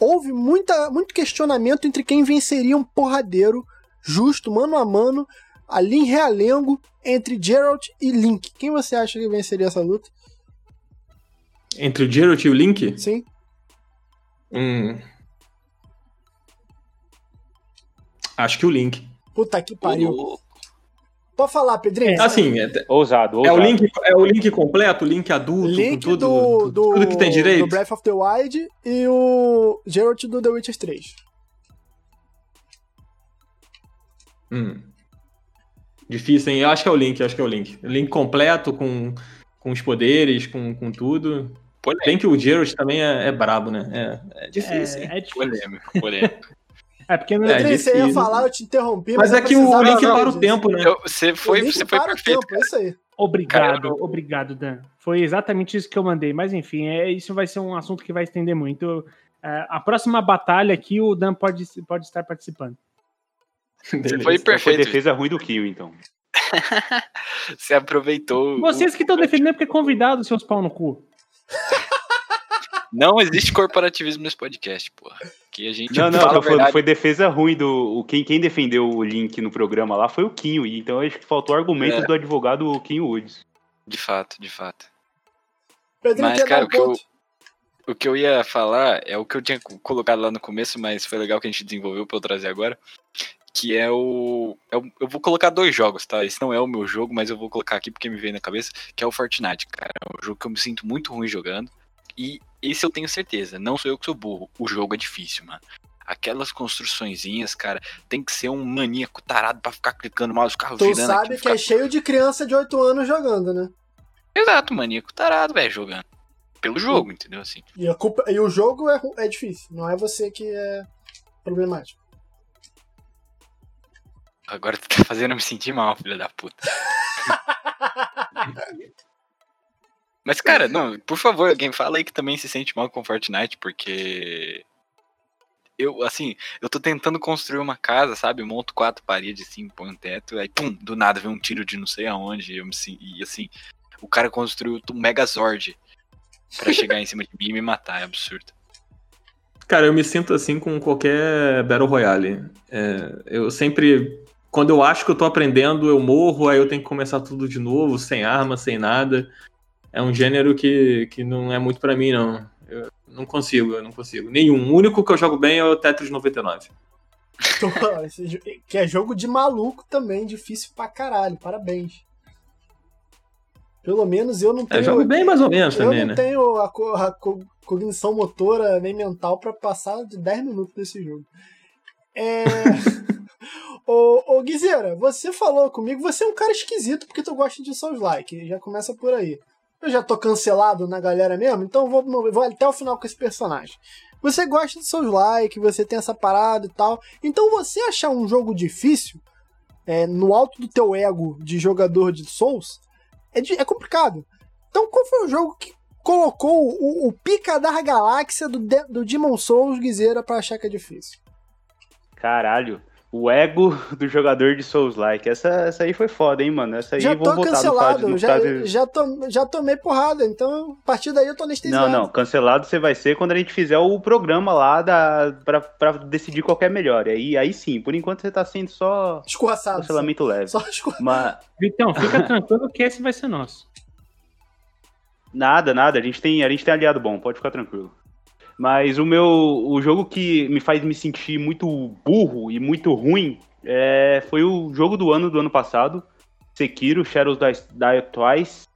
Speaker 1: Houve muita, muito questionamento entre quem venceria um porradeiro justo, mano a mano, ali em Realengo, entre Geralt e Link. Quem você acha que venceria essa luta?
Speaker 5: Entre o Geralt e o Link,
Speaker 1: Sim?
Speaker 5: hum, acho que o Link.
Speaker 1: Puta que pariu.
Speaker 2: louco.
Speaker 1: Pode falar, Pedrinho.
Speaker 5: Assim, é,
Speaker 4: Ousado,
Speaker 5: é
Speaker 4: ousado.
Speaker 5: o Link, é o Link completo, o Link adulto,
Speaker 1: Link
Speaker 5: com tudo,
Speaker 1: do, do,
Speaker 5: tudo que tem direito.
Speaker 1: do Breath of the Wild e o Geralt do The Witcher 3.
Speaker 5: Hum. Difícil, hein? Eu acho que é o Link, acho que é o Link. O Link completo, com, com os poderes, com, com tudo.
Speaker 2: Polêmico,
Speaker 5: Bem que o Geralt também é, é brabo, né? É, é difícil, hein?
Speaker 3: É, é difícil.
Speaker 2: polêmico, polêmico.
Speaker 3: É porque não
Speaker 5: É,
Speaker 1: você ia
Speaker 5: difícil.
Speaker 1: falar, eu te interrompi.
Speaker 5: Mas
Speaker 1: eu
Speaker 5: é que o Link para o tempo, né?
Speaker 2: Eu- você foi,
Speaker 1: o Link
Speaker 2: você foi
Speaker 1: para
Speaker 2: perfeito,
Speaker 1: o tempo, é isso aí.
Speaker 3: Obrigado,
Speaker 2: Cara, eu-
Speaker 3: obrigado, Dan. Foi exatamente isso que eu mandei. Mas enfim, é, isso vai ser um assunto que vai estender muito. É, a próxima batalha aqui, o Dan pode, pode estar participando.
Speaker 2: Você foi
Speaker 4: Então foi
Speaker 2: perfeito.
Speaker 4: defesa ruim do Kill, então.
Speaker 2: Você aproveitou. o-
Speaker 3: Vocês que estão defendendo porque é convidado, seus pau no cu.
Speaker 2: Não existe corporativismo nesse podcast, porra. Que a gente
Speaker 4: Não, não,
Speaker 2: fala
Speaker 4: tô
Speaker 2: a
Speaker 4: falando,
Speaker 2: verdade.
Speaker 4: foi defesa ruim do. o- Quem, quem defendeu o Link no programa lá foi o Kinho, e então acho que faltou argumentos
Speaker 2: É.
Speaker 4: do advogado Kinho Woods.
Speaker 2: De fato, de fato. Mas, cara, o que eu-. O que eu ia falar é o que eu tinha co- colocado lá no começo, mas foi legal que a gente desenvolveu pra eu trazer agora. Que é o. é o- eu vou colocar dois jogos, tá? Esse não é o meu jogo, mas eu vou colocar aqui porque me veio na cabeça, que é o Fortnite, cara. É um jogo que eu me sinto muito ruim jogando. E esse eu tenho certeza, não sou eu que sou burro. O jogo é difícil, mano. aquelas construçõezinhas, cara, tem que ser um maníaco tarado pra ficar clicando mal os carros
Speaker 1: Tu
Speaker 2: girando
Speaker 1: sabe
Speaker 2: aqui,
Speaker 1: que
Speaker 2: ficar-
Speaker 1: é cheio de criança de 8 anos jogando, né?
Speaker 2: Exato, maníaco tarado, velho, jogando. Pelo jogo, entendeu? Assim.
Speaker 1: E, a culpa, e o jogo é, é difícil, não é você que é problemático.
Speaker 2: Agora tu tá fazendo eu me sentir mal, filha da puta. Mas, cara, não, por favor, alguém fala aí que também se sente mal com Fortnite, porque. Eu, assim, eu tô tentando construir uma casa, sabe? Monto quatro paredes, assim, põe um teto, aí, pum, do nada vem um tiro de não sei aonde. Eu me, e, assim, o cara construiu um Megazord pra chegar em cima de mim e me matar, é absurdo.
Speaker 5: Cara, eu me sinto assim com qualquer Battle Royale. É, eu sempre. Quando eu acho que eu tô aprendendo, eu morro, aí eu tenho que começar tudo de novo, sem arma, sem nada. É um gênero que, que não é muito pra mim, não. Eu não consigo, eu não consigo. Nenhum. O único que eu jogo bem é o Tetris 99.
Speaker 1: Então, esse jo- que é jogo de maluco também, difícil pra caralho. Parabéns. Pelo menos eu não tenho.
Speaker 5: Eu jogo bem mais ou menos
Speaker 1: eu
Speaker 5: também,
Speaker 1: não
Speaker 5: né?
Speaker 1: tenho a, co- a co- cognição motora nem mental pra passar de 10 minutos desse jogo. É. ô, ô Guizeira, você falou comigo, você é um cara esquisito porque tu gosta de Souls-like. Já começa por aí. Eu já tô cancelado na galera mesmo, então vou, vou até o final com esse personagem. Você gosta de Souls-like, você tem essa parada e tal. Então você achar um jogo difícil, é, no alto do teu ego de jogador de Souls, é, di- é complicado. Então qual foi o jogo que colocou o, o pica da galáxia do, de- do Demon Souls Guizeira pra achar que é difícil?
Speaker 4: Caralho. O ego do jogador de Souls-like. Essa, essa aí foi foda, hein, mano? Essa aí
Speaker 1: já
Speaker 4: vou
Speaker 1: tô
Speaker 4: botar
Speaker 1: cancelado,
Speaker 4: no caso.
Speaker 1: já,
Speaker 4: caso...
Speaker 1: já, tom- já tomei porrada, então a partir daí eu tô anestesiado.
Speaker 4: Não, não. Cancelado você vai ser quando a gente fizer o programa lá da, pra, pra decidir qual é melhor. Aí, aí sim, por enquanto você tá sendo só
Speaker 1: Escorraçado.
Speaker 4: cancelamento leve.
Speaker 1: Só escor...
Speaker 4: Mas
Speaker 3: Vitão, fica tranquilo que esse vai ser nosso.
Speaker 4: nada, nada. A gente tem, a gente tem aliado bom, pode ficar tranquilo. Mas o meu. O jogo que me faz me sentir muito burro e muito ruim é, foi o jogo do ano do ano passado. Sekiro, Shadows Die, Twice.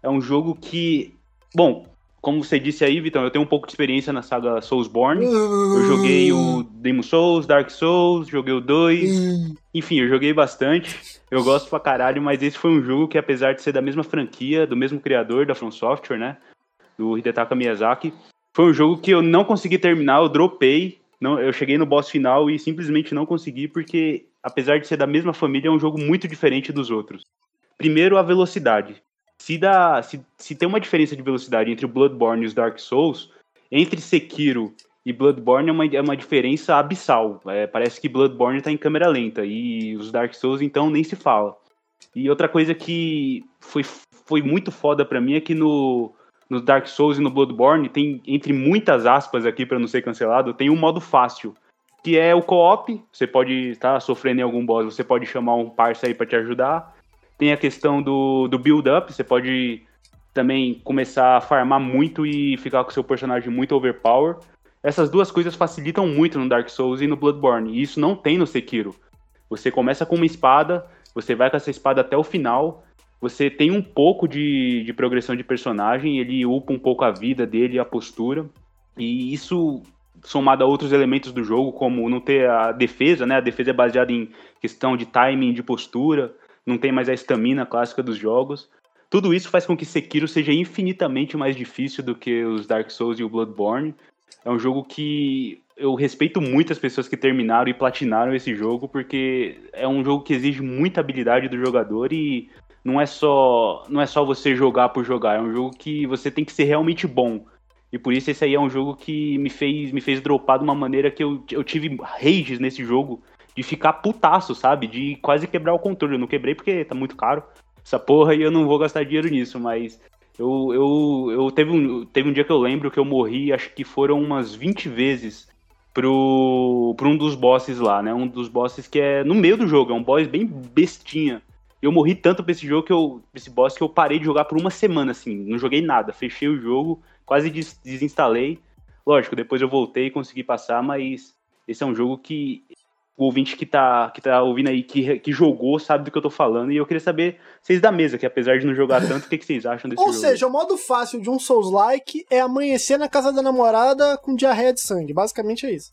Speaker 4: É um jogo que. Bom, como você disse aí, Vitão, eu tenho um pouco de experiência na saga Soulsborne. Eu joguei o Demon Souls, Dark Souls, joguei o 2. Enfim, eu joguei bastante. Eu gosto pra caralho, mas esse foi um jogo que, apesar de ser da mesma franquia, do mesmo criador da From Software, né? Do Hidetaka Miyazaki, foi um jogo que eu não consegui terminar, eu dropei. Não, eu cheguei no boss final e simplesmente não consegui, porque, apesar de ser da mesma família, é um jogo muito diferente dos outros. Primeiro, a velocidade. Se, dá, se, se tem uma diferença de velocidade entre o Bloodborne e os Dark Souls, entre Sekiro e Bloodborne é uma, é uma diferença abissal. É, parece que Bloodborne tá em câmera lenta e os Dark Souls, então, nem se fala. E outra coisa que foi, foi muito foda pra mim é que no, no Dark Souls e no Bloodborne tem, entre muitas aspas aqui pra não ser cancelado, tem um modo fácil. Que é o co-op, você pode estar sofrendo em algum boss, você pode chamar um parça aí pra te ajudar. Tem a questão do, do build-up, você pode também começar a farmar muito e ficar com seu personagem muito overpower. Essas duas coisas facilitam muito no Dark Souls e no Bloodborne, e isso não tem no Sekiro. Você começa com uma espada, você vai com essa espada até o final, você tem um pouco de, de progressão de personagem, ele upa um pouco a vida dele, a postura, e isso somado a outros elementos do jogo, como não ter a defesa, né? A defesa é baseada em questão de timing, de postura, não tem mais a estamina clássica dos jogos. Tudo isso faz com que Sekiro seja infinitamente mais difícil do que os Dark Souls e o Bloodborne. É um jogo que eu respeito muito as pessoas que terminaram e platinaram esse jogo, porque é um jogo que exige muita habilidade do jogador e não é só não é só você jogar por jogar, é um jogo que você tem que ser realmente bom. E por isso esse aí é um jogo que me fez me fez dropar de uma maneira que eu, eu tive rages nesse jogo de ficar putaço, sabe? De quase quebrar o controle. Eu não quebrei porque tá muito caro essa porra e eu não vou gastar dinheiro nisso, mas eu, eu, eu teve, um, teve um dia que eu lembro que eu morri, acho que foram umas 20 vezes pro, pro um dos bosses lá, né? Um dos bosses que é no meio do jogo, é um boss bem bestinha. Eu morri tanto pra esse jogo que eu. Esse boss que eu parei de jogar por uma semana, assim. Não joguei nada. Fechei o jogo, quase des desinstalei. Lógico, depois eu voltei e consegui passar, mas esse é um jogo que o ouvinte que tá, que tá ouvindo aí, que, que jogou, sabe do que eu tô falando. E eu queria saber, vocês da mesa, que apesar de não jogar tanto, o que, que vocês acham desse
Speaker 1: Ou
Speaker 4: jogo?
Speaker 1: seja, o modo fácil de um Souls-like é amanhecer na casa da namorada com diarreia de sangue. Basicamente é isso.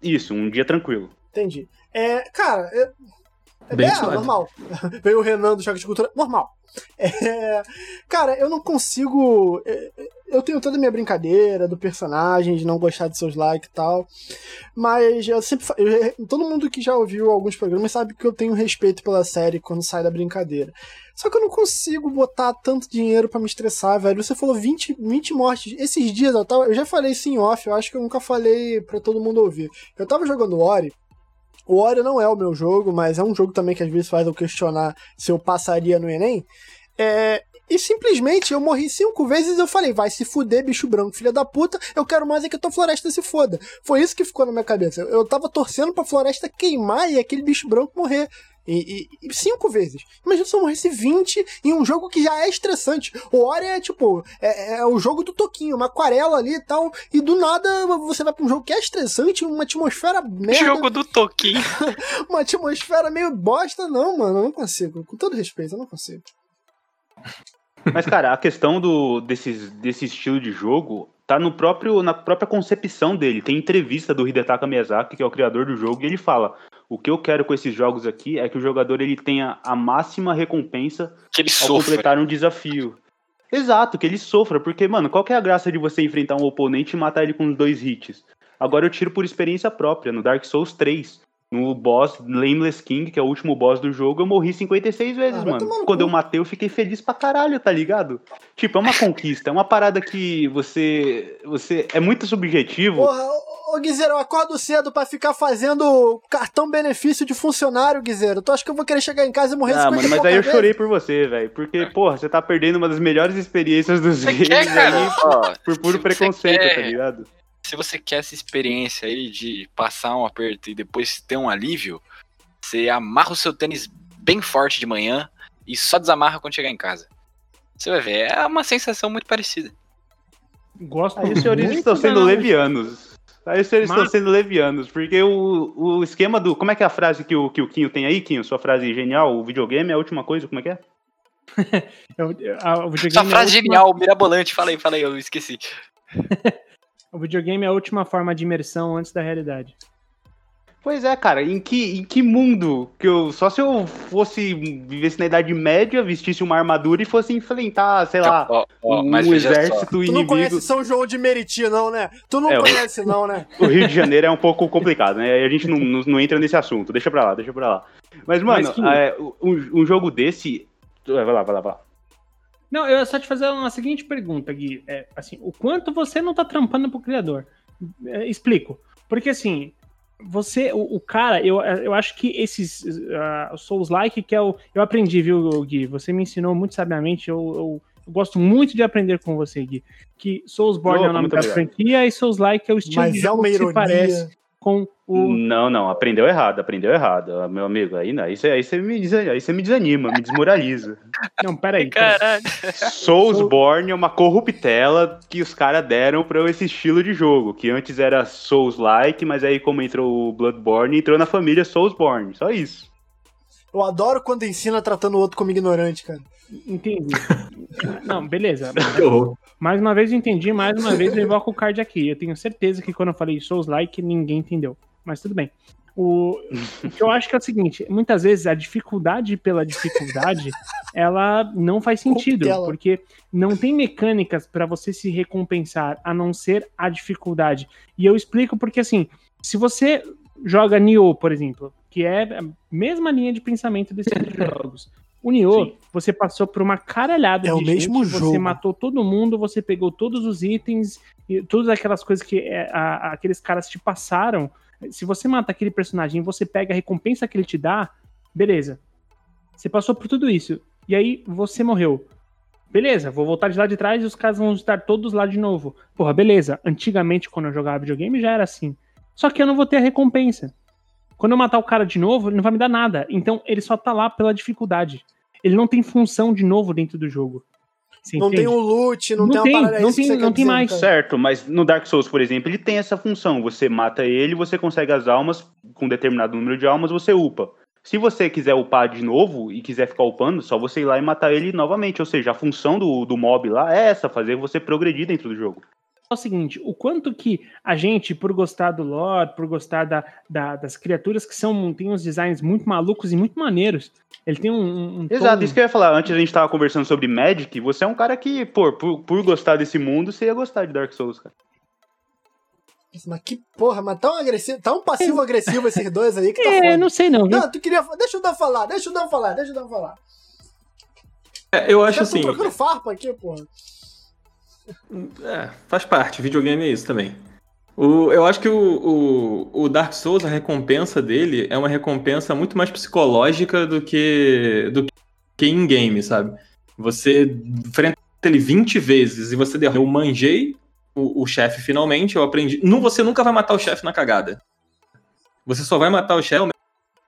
Speaker 4: Isso, um dia tranquilo.
Speaker 1: Entendi. É, cara, é, é
Speaker 5: Bem
Speaker 1: é, normal. Veio o Renan do Choque de Cultura. Normal. É, cara, eu não consigo. é, Eu tenho toda a minha brincadeira do personagem, de não gostar de seus likes e tal. Mas eu sempre. eu- todo mundo que já ouviu alguns programas sabe que eu tenho respeito pela série quando sai da brincadeira. Só que eu não consigo botar tanto dinheiro pra me estressar, velho. Você falou 20, 20 mortes. Esses dias eu tava. Eu já falei isso em off, eu acho que eu nunca falei pra todo mundo ouvir. Eu tava jogando Ori. O Ori não é o meu jogo, mas é um jogo também que às vezes faz eu questionar se eu passaria no Enem. É, e simplesmente eu morri cinco vezes eu falei, vai se fuder, bicho branco, filha da puta, eu quero mais é que a tua floresta se foda. Foi isso que ficou na minha cabeça. Eu, eu tava torcendo pra floresta queimar e aquele bicho branco morrer. E, e- e cinco vezes. Imagina se eu morresse 20 em um jogo que já é estressante. O Ori é tipo, é, é o jogo do Toquinho, uma aquarela ali e tal. E do nada você vai pra um jogo que é estressante, uma atmosfera merda
Speaker 2: Jogo do Toquinho.
Speaker 1: uma atmosfera meio bosta, não, mano. Eu não consigo. Com todo respeito, eu não consigo.
Speaker 4: Mas, cara, a questão do, desses, desse estilo de jogo tá no próprio, na própria concepção dele. Tem entrevista do Hidetaka Miyazaki, que é o criador do jogo, e ele fala: o que eu quero com esses jogos aqui é que o jogador ele tenha a máxima recompensa
Speaker 2: Que ele
Speaker 4: ao
Speaker 2: sofre.
Speaker 4: completar um desafio. Exato, que ele sofra, porque, mano, qual que é a graça de você enfrentar um oponente e matar ele com dois hits? Agora eu tiro por experiência própria, no Dark Souls 3. No boss Nameless King, que é o último boss do jogo, eu morri 56 vezes,
Speaker 1: Ah,
Speaker 4: mano. Quando
Speaker 1: cu.
Speaker 4: eu matei, eu fiquei feliz pra caralho, tá ligado? Tipo, é uma conquista, é uma parada que você. você É muito subjetivo.
Speaker 1: Porra, ô, ô Guizeiro, eu acordo cedo pra ficar fazendo cartão benefício de funcionário, Guizeiro. Tu acha que eu vou querer chegar em casa e morrer
Speaker 4: Ah,
Speaker 1: 50
Speaker 4: mano, mas aí eu chorei por você, velho. Porque, porra, você tá perdendo uma das melhores experiências dos
Speaker 2: Você
Speaker 4: games aí
Speaker 2: Ó,
Speaker 4: por puro preconceito,
Speaker 2: quer-
Speaker 4: tá ligado?
Speaker 2: Se você quer essa experiência aí de passar um aperto e depois ter um alívio, você amarra o seu tênis bem forte de manhã e só desamarra quando chegar em casa. Você vai ver, é uma sensação muito parecida.
Speaker 3: Gosto
Speaker 4: Aí os senhores
Speaker 3: muito
Speaker 4: estão sendo levianos. Aí os senhores
Speaker 3: Mas-
Speaker 4: estão sendo levianos, porque o, o esquema do. Como é que é a frase que o, que o Quinho tem aí, Quinho? Sua frase genial, o videogame é a última coisa, como é que é?
Speaker 3: Eu- a- o
Speaker 2: Essa
Speaker 3: é a
Speaker 2: frase
Speaker 3: última-
Speaker 2: genial, mirabolante, falei, falei, eu esqueci.
Speaker 3: O videogame é a última forma de imersão antes da realidade.
Speaker 4: Pois é, cara, em que, em que mundo que eu. Só se eu fosse. vivesse na Idade Média, vestisse uma armadura e fosse enfrentar, sei lá,
Speaker 2: Ó, ó,
Speaker 4: um
Speaker 2: mas veja só,
Speaker 4: exército
Speaker 1: Tu não
Speaker 4: inimigo.
Speaker 1: conhece São João de Meriti, não, né? Tu não
Speaker 4: É, o-
Speaker 1: conhece, não, né?
Speaker 4: O Rio de Janeiro é um pouco complicado, né? A gente não, não, não entra nesse assunto. Deixa pra lá, deixa pra lá. Mas, mano,
Speaker 3: Mas que-
Speaker 4: é, um, um jogo desse. é, Vai lá, vai lá, vai lá.
Speaker 3: Não, eu ia só te fazer uma seguinte pergunta, Gui. É, assim, o quanto você não tá trampando pro criador? É, explico. Porque assim, você, o, o cara, eu, eu acho que esses uh, Souls-like que é o. Eu aprendi, viu, Gui? Você me ensinou muito sabiamente. Eu, eu- eu gosto muito de aprender com você, Gui. Que Soulsborne
Speaker 4: Opa,
Speaker 3: é o nome da
Speaker 4: obrigado.
Speaker 3: franquia e Souls-like é o estilo
Speaker 1: Mas
Speaker 3: de
Speaker 1: é
Speaker 3: jogo
Speaker 1: uma
Speaker 3: que se parece com o.
Speaker 4: Não, não, aprendeu errado, aprendeu errado, ah, meu amigo. Aí, aí, você, aí, você me, aí você me desanima, me desmoraliza.
Speaker 3: Não, peraí. peraí.
Speaker 2: Caralho.
Speaker 4: Soulsborne é uma corruptela que os caras deram pra esse estilo de jogo, que antes era Souls-like, mas aí como entrou o Bloodborne, entrou na família Soulsborne, só isso.
Speaker 1: Eu adoro quando ensina tratando o outro como ignorante, cara.
Speaker 3: Entendi. Não, beleza. Mais uma vez eu entendi, mais uma vez eu invoco o card aqui. Eu tenho certeza que quando eu falei Souls-like, ninguém entendeu. Mas tudo bem. O, o que eu acho que é o seguinte, muitas vezes a dificuldade pela dificuldade, ela não faz sentido, porque não tem mecânicas pra você se recompensar, a não ser a dificuldade. E eu explico porque, assim, se você joga Nioh, por exemplo, que é a mesma linha de pensamento desses jogos, o Nioh,
Speaker 4: Sim.
Speaker 3: você passou por uma caralhada
Speaker 1: É
Speaker 3: de
Speaker 1: o mesmo
Speaker 3: gente,
Speaker 1: jogo.
Speaker 3: você matou todo mundo, você pegou todos os itens, e todas aquelas coisas que é, a- a- aqueles caras te passaram. Se você mata aquele personagem e você pega a recompensa que ele te dá, beleza. Você passou por tudo isso. E aí você morreu. Beleza, vou voltar de lá de trás e os caras vão estar todos lá de novo. Porra, beleza. Antigamente, quando eu jogava videogame, já era assim. Só que eu não vou ter a recompensa. Quando eu matar o cara de novo, ele não vai me dar nada. Então ele só tá lá pela dificuldade. Ele não tem função de novo dentro do jogo. Você
Speaker 1: Não
Speaker 3: entende?
Speaker 1: tem um loot, não,
Speaker 3: Não
Speaker 1: tem
Speaker 3: tem,
Speaker 1: é
Speaker 3: não tem-
Speaker 1: você
Speaker 3: não tem mais.
Speaker 1: cara.
Speaker 4: Certo, mas no Dark Souls, por exemplo, ele tem essa função. Você mata ele, você consegue as almas, com determinado número de almas, você upa. Se você quiser upar de novo e quiser ficar upando, só você ir lá e matar ele novamente. Ou seja, a função do, do mob lá é essa, fazer você progredir dentro do jogo.
Speaker 3: O seguinte: o quanto que a gente, por gostar do lore, por gostar da, da, das criaturas que são tem uns designs muito malucos e muito maneiros. Ele tem um. um
Speaker 4: Exato,
Speaker 3: tom-
Speaker 4: isso que eu ia falar. Antes a gente tava conversando sobre Magic. Você é um cara que, pô, por, por gostar desse mundo, você ia gostar de Dark Souls, cara.
Speaker 1: Mas que porra, mas tão agressivo, tão passivo-agressivo esses dois aí que tá
Speaker 3: É,
Speaker 1: foda.
Speaker 3: não sei não, viu?
Speaker 1: Não, tu queria. Deixa o Dan falar, deixa o Dan falar, deixa o Dan falar.
Speaker 5: É, eu acho assim.
Speaker 1: tô trocando farpa aqui, porra.
Speaker 5: É, faz parte, videogame é isso também. O, eu acho que o, o, o Dark Souls, a recompensa dele é uma recompensa muito mais psicológica do que, do que in-game, sabe? Você enfrenta ele 20 vezes e você derrota. Eu manjei o, o chefe finalmente, eu aprendi. Não, você nunca vai matar o chefe na cagada. Você só vai matar o chefe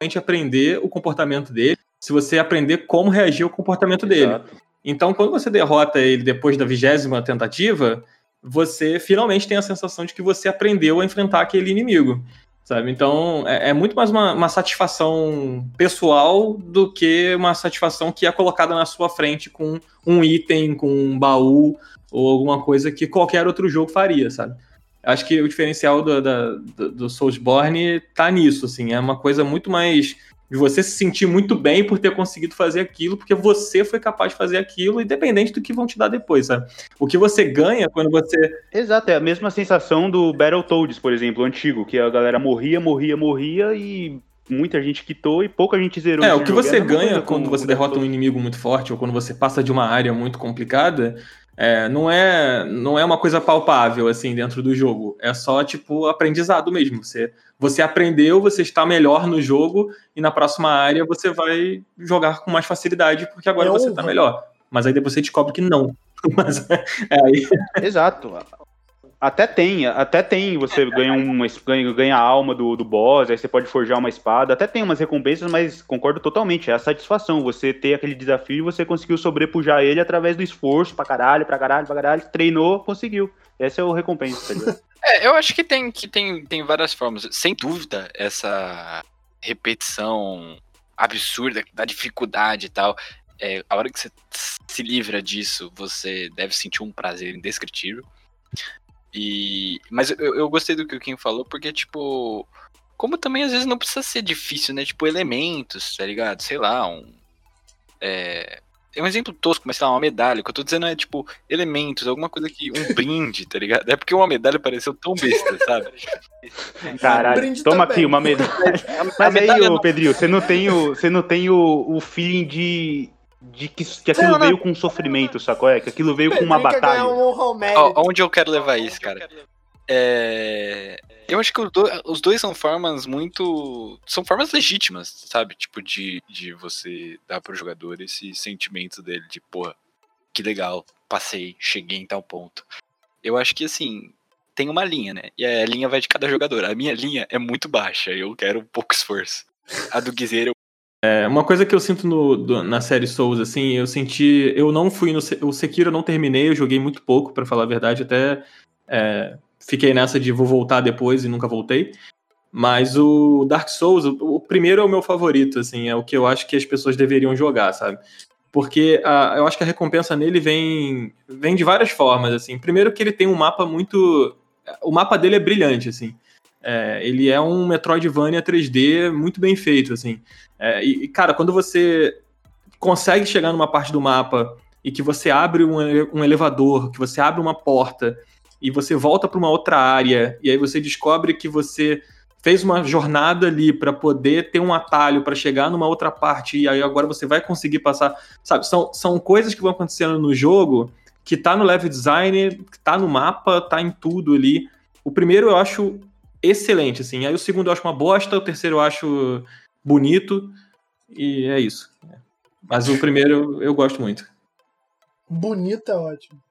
Speaker 5: realmente aprender o comportamento dele, se você aprender como reagir ao comportamento dele. Então, quando você derrota ele depois da vigésima tentativa, você finalmente tem a sensação de que você aprendeu a enfrentar aquele inimigo, sabe? Então, é, é muito mais uma, uma satisfação pessoal do que uma satisfação que é colocada na sua frente com um item, com um baú ou alguma coisa que qualquer outro jogo faria, sabe? Acho que o diferencial do, do Soulsborne tá nisso, assim, é uma coisa muito mais de você se sentir muito bem por ter conseguido fazer aquilo, porque você foi capaz de fazer aquilo, independente do que vão te dar depois, sabe? O que você ganha quando você.
Speaker 4: Exato, é a mesma sensação do Battletoads, por exemplo, antigo, que a galera morria, morria, morria e muita gente quitou e pouca gente zerou.
Speaker 5: É, o que
Speaker 4: jogo.
Speaker 5: você ganha quando você derrota um inimigo muito forte, ou quando você passa de uma área muito complicada, é, não, é, não é uma coisa palpável, assim, dentro do jogo. É só, tipo, aprendizado mesmo. Você, você aprendeu, você está melhor no jogo, e na próxima área você vai jogar com mais facilidade, porque agora
Speaker 1: É
Speaker 5: você está melhor. Mas aí depois você descobre que não. Mas, é, aí,
Speaker 4: Exato. Até tem, até tem, você ganha uma ganha, ganha a alma do, do boss, aí você pode forjar uma espada, até tem umas recompensas, mas concordo totalmente, é a satisfação, você ter aquele desafio e você conseguiu sobrepujar ele através do esforço pra caralho, pra caralho, pra caralho, treinou, conseguiu. Essa é o recompensa, tá?
Speaker 2: É, eu acho que tem, que tem, tem várias formas. Sem dúvida, essa repetição absurda da dificuldade e tal. é, a hora que você se livra disso, você deve sentir um prazer indescritível. E, mas eu, eu gostei do que o Kim falou, porque, tipo, como também às vezes não precisa ser difícil, né? Tipo, elementos, tá ligado? Sei lá, um. É, é um exemplo tosco, mas sei lá, uma medalha. O que eu tô dizendo é, tipo, elementos, alguma coisa que. Um brinde, tá ligado? É porque uma medalha pareceu tão besta, sabe?
Speaker 4: Caralho,
Speaker 1: brinde
Speaker 4: toma
Speaker 1: também.
Speaker 4: aqui uma medalha. Mas aí,
Speaker 2: medalha
Speaker 4: ô
Speaker 2: não-
Speaker 4: Pedrinho, você não tem o, você não tem o, o feeling de, de que, que aquilo
Speaker 1: Não, não.
Speaker 4: veio com sofrimento, sacou? É, que aquilo veio com uma batalha.
Speaker 1: um.
Speaker 2: Ó, onde eu quero levar isso, cara? É... Eu acho que os do- os dois são formas muito. São formas legítimas, sabe? Tipo, de, de você dar pro jogador esse sentimento dele, de, porra, que legal, passei, cheguei em tal ponto. Eu acho que, assim, tem uma linha, né? E a linha vai de cada jogador. A minha linha é muito baixa, eu quero pouco esforço. A do Guizeiro,
Speaker 5: É, uma coisa que eu sinto no- do- na série Souls, assim, eu senti. Eu não fui no. O Sekiro eu não terminei, eu joguei muito pouco, pra falar a verdade, até é, fiquei nessa de vou voltar depois e nunca voltei. Mas o Dark Souls, o, o primeiro é o meu favorito, assim, é o que eu acho que as pessoas deveriam jogar, sabe? Porque a- eu acho que a recompensa nele vem, vem de várias formas, assim. Primeiro que ele tem um mapa muito. O mapa dele é brilhante, assim. É, ele é um Metroidvania 3D muito bem feito, assim. É, e, cara, quando você consegue chegar numa parte do mapa e que você abre um, um elevador, que você abre uma porta e você volta para uma outra área e aí você descobre que você fez uma jornada ali para poder ter um atalho para chegar numa outra parte e aí agora você vai conseguir passar, sabe? São, são coisas que vão acontecendo no jogo que tá no level design, que tá no mapa, tá em tudo ali. O primeiro eu acho excelente, assim. Aí o segundo eu acho uma bosta, o terceiro eu acho bonito e é isso. Mas o primeiro eu gosto muito.
Speaker 1: Bonito é ótimo.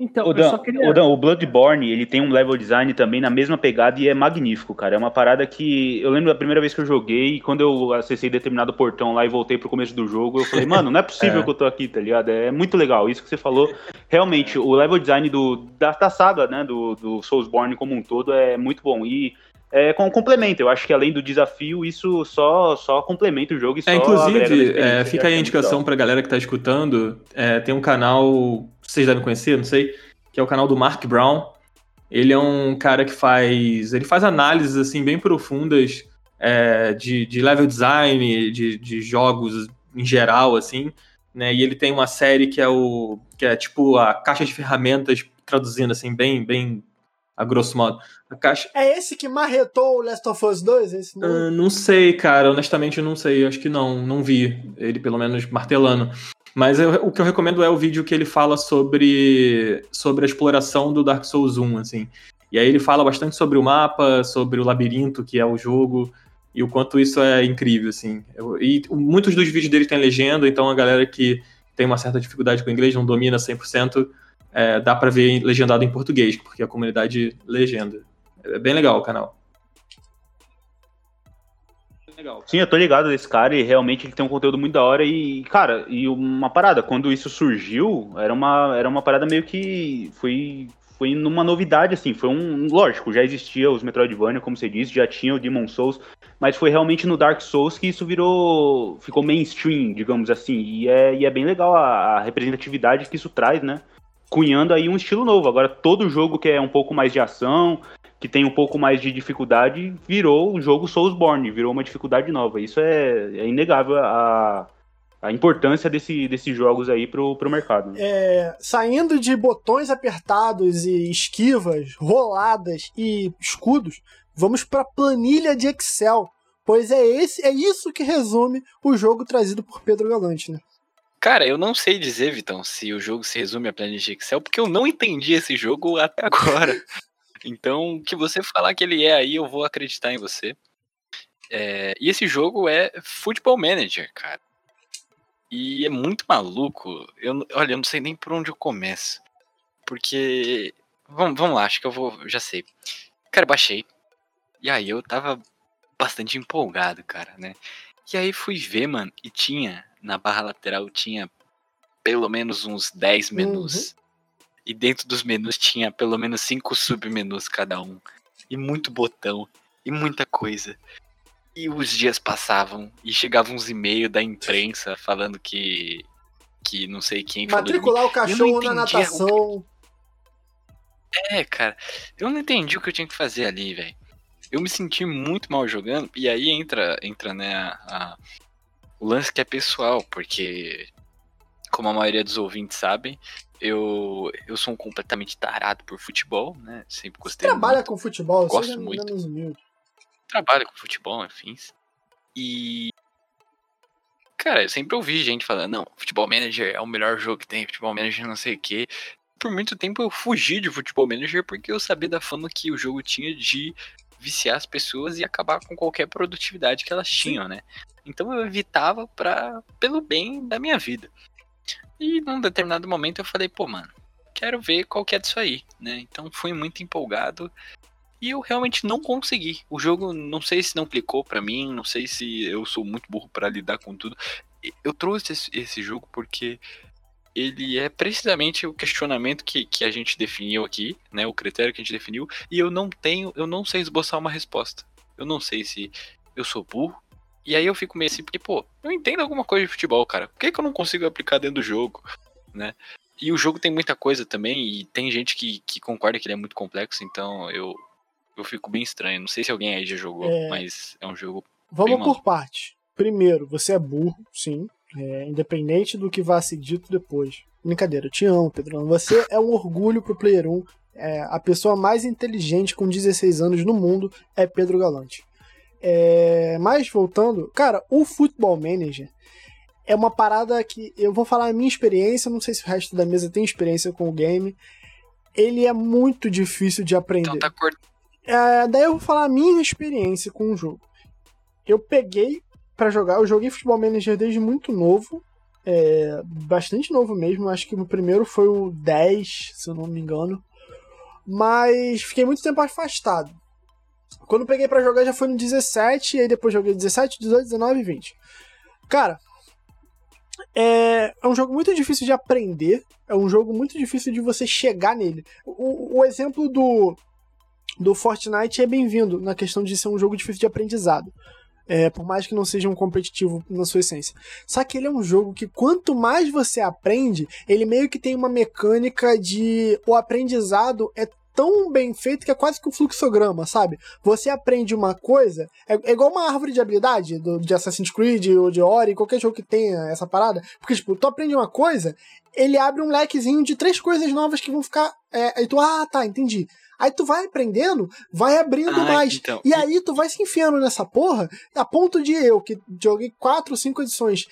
Speaker 3: Então,
Speaker 4: O,
Speaker 3: eu
Speaker 4: Dan,
Speaker 3: só queria.
Speaker 4: o, Dan, o Bloodborne, ele tem um level design também na mesma pegada e é magnífico, cara. É uma parada que. Eu lembro da primeira vez que eu joguei, e quando eu acessei determinado portão lá e voltei pro começo do jogo, eu falei, mano, não é possível
Speaker 5: É.
Speaker 4: que eu tô aqui, tá ligado? É muito legal. Isso que você falou. Realmente, o level design do, da, da saga, né, do, do Soulsborne como um todo é muito bom. E é com complemento. Eu acho que além do desafio, isso só, só complementa o jogo e só
Speaker 5: É,
Speaker 4: agrega na
Speaker 5: inclusive, é, fica aí a indicação
Speaker 4: legal.
Speaker 5: pra galera que tá escutando. é, tem um canal, vocês devem conhecer, não sei, que é o canal do Mark Brown. Ele é um cara que faz. Ele faz análises assim bem profundas é, de, de level design, de, de jogos em geral, assim. Né? E ele tem uma série que é o. que é tipo a caixa de ferramentas, traduzindo assim, bem, bem a grosso modo. A caixa...
Speaker 1: É esse que marretou o Last of Us 2? Esse não?
Speaker 5: Uh, não sei, cara. Honestamente, eu não sei. Acho que não. Não vi ele, pelo menos, martelando. Mas eu, o que eu recomendo é o vídeo que ele fala sobre, sobre a exploração do Dark Souls 1, assim. E aí ele fala bastante sobre o mapa, sobre o labirinto que é o jogo, e o quanto isso é incrível, assim. Eu, e muitos dos vídeos dele tem legenda, então a galera que tem uma certa dificuldade com o inglês, não domina 100%, é, dá para ver legendado em português, porque a comunidade legenda. É bem legal o canal
Speaker 4: legal. Sim, eu tô ligado desse cara e realmente ele tem um conteúdo muito da hora e, cara, e uma parada, quando isso surgiu, era uma, era uma parada meio que foi foi numa novidade, assim, foi um, lógico, já existia os Metroidvania, como você disse, já tinha o Demon Souls, mas foi realmente no Dark Souls que isso virou, ficou mainstream, digamos assim, e é, e é bem legal a, a representatividade que isso traz, né, cunhando aí um estilo novo, agora todo jogo que é um pouco mais de ação, que tem um pouco mais de dificuldade, virou um jogo Soulsborne, virou uma dificuldade nova. Isso é, é inegável a, a importância desse, desses jogos aí pro, pro mercado.
Speaker 1: É, saindo de botões apertados e esquivas, roladas e escudos, vamos para planilha de Excel. Pois é esse, é isso que resume o jogo trazido por Pedro Galante, né?
Speaker 2: Cara, eu não sei dizer, Vitão, se o jogo se resume a planilha de Excel, porque eu não entendi esse jogo até agora. Então, que você falar que ele é aí, eu vou acreditar em você. É, e esse jogo é Football Manager, cara. E é muito maluco. Eu, olha, eu não sei nem por onde eu começo. Porque. Vamos, vamos lá, acho que eu vou. Já sei. Cara, baixei. E aí eu tava bastante empolgado, cara, né? E aí fui ver, mano, e tinha, na barra lateral, tinha pelo menos uns 10 menus. Uhum. E dentro dos menus tinha pelo menos cinco submenus cada um. E muito botão. E muita coisa. E os dias passavam e chegavam uns e-mails da imprensa falando que. Que não sei quem
Speaker 1: Matricular o cachorro na natação. O...
Speaker 2: É, cara. Eu não entendi o que eu tinha que fazer ali, velho. Eu me senti muito mal jogando. E aí entra, entra né, a, a, o lance que é pessoal, porque como a maioria dos ouvintes sabem, eu, eu sou um completamente tarado por futebol, né? Sempre gostei.
Speaker 1: Você trabalha
Speaker 2: muito,
Speaker 1: com futebol,
Speaker 2: gosto seja muito. Trabalho com futebol, enfim. E. Cara, eu sempre ouvi gente falando, não, Futebol Manager é o melhor jogo que tem, Futebol Manager não sei o quê. Por muito tempo eu fugi de Futebol Manager porque eu sabia da fama que o jogo tinha de viciar as pessoas e acabar com qualquer produtividade que elas tinham, né? Então eu evitava para pelo bem da minha vida. E num determinado momento eu falei, pô, mano, quero ver qual que é disso aí, né? Então fui muito empolgado e eu realmente não consegui. O jogo, não sei se não clicou para mim, não sei se eu sou muito burro para lidar com tudo. Eu trouxe esse, esse, jogo porque ele é precisamente o questionamento que, que a gente definiu aqui, né? O critério que a gente definiu, e eu não tenho, eu não sei esboçar uma resposta. Eu não sei se eu sou burro, e aí eu fico meio assim, porque, pô, eu entendo alguma coisa de futebol, cara. Por que, que eu não consigo aplicar dentro do jogo, né? E o jogo tem muita coisa também, e tem gente que, que concorda que ele é muito complexo, então eu, eu fico bem estranho. Não sei se alguém aí já jogou, é... mas é um jogo.
Speaker 1: Vamos por parte. Primeiro, você é burro, sim. É, independente do que vá ser dito depois. Brincadeira, eu te amo, Pedrão. Você é um orgulho pro Player 1. É, a pessoa mais inteligente com 16 anos no mundo é Pedro Galante. É, mas voltando, cara, o Football Manager é uma parada que eu vou falar a minha experiência, não sei se o resto da mesa tem experiência com o game. Ele é muito difícil de aprender. Então
Speaker 2: tá
Speaker 1: é, daí eu vou falar a minha experiência com o jogo. Eu peguei para jogar, eu joguei Football Manager desde muito novo, é, bastante novo mesmo, acho que o primeiro foi o 10, se eu não me engano. Mas fiquei muito tempo afastado. Quando peguei para jogar já foi no 17, e aí depois joguei 17, 18, 19 e 20. Cara, é, é um jogo muito difícil de aprender, é um jogo muito difícil de você chegar nele. O, o exemplo do, do Fortnite é bem-vindo na questão de ser um jogo difícil de aprendizado. É, por mais que não seja um competitivo na sua essência. Só que ele é um jogo que quanto mais você aprende, ele meio que tem uma mecânica de o aprendizado é tão bem feito que é quase que um fluxograma, sabe? Você aprende uma coisa, é, é igual uma árvore de habilidade do, de Assassin's Creed ou de Ori, qualquer jogo que tenha essa parada. Porque, tipo, tu aprende uma coisa, ele abre um lequezinho de três coisas novas que vão ficar. É, aí tu, ah, tá, entendi. Aí tu vai aprendendo, vai abrindo
Speaker 2: Ah,
Speaker 1: mais.
Speaker 2: então.
Speaker 1: E aí tu vai se enfiando nessa porra, a ponto de eu, que joguei quatro, cinco edições.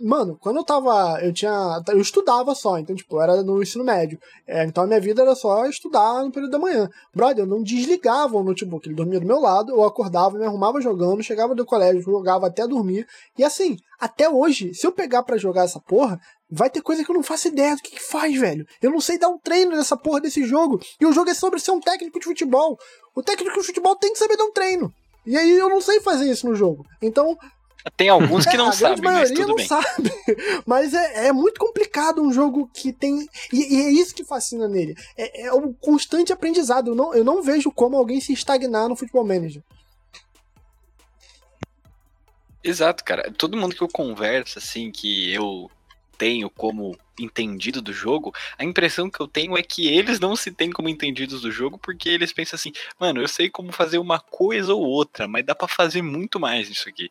Speaker 1: Mano, quando eu tava. Eu tinha. Eu estudava só, então, tipo, era no ensino médio. É, então a minha vida era só estudar no período da manhã. Brother, eu não desligava o notebook. Ele dormia do meu lado, eu acordava, me arrumava jogando, chegava do colégio, jogava até dormir. E assim, até hoje, se eu pegar pra jogar essa porra, vai ter coisa que eu não faço ideia do que, que faz, velho. Eu não sei dar um treino nessa porra desse jogo. E o jogo é sobre ser um técnico de futebol. O técnico de futebol tem que saber dar um treino. E aí eu não sei fazer isso no jogo. Então,
Speaker 2: Tem alguns que
Speaker 1: é,
Speaker 2: não
Speaker 1: a
Speaker 2: sabem, mas tudo
Speaker 1: não
Speaker 2: bem.
Speaker 1: sabe. Mas é, é muito complicado um jogo que tem. E, e é isso que fascina nele. É, é um constante aprendizado. Eu não, eu não vejo como alguém se estagnar no futebol manager.
Speaker 2: Exato, cara. Todo mundo que eu converso, assim, que eu tenho como entendido do jogo, a impressão que eu tenho é que eles não se têm como entendidos do jogo porque eles pensam assim, mano, eu sei como fazer uma coisa ou outra, mas dá pra fazer muito mais isso aqui.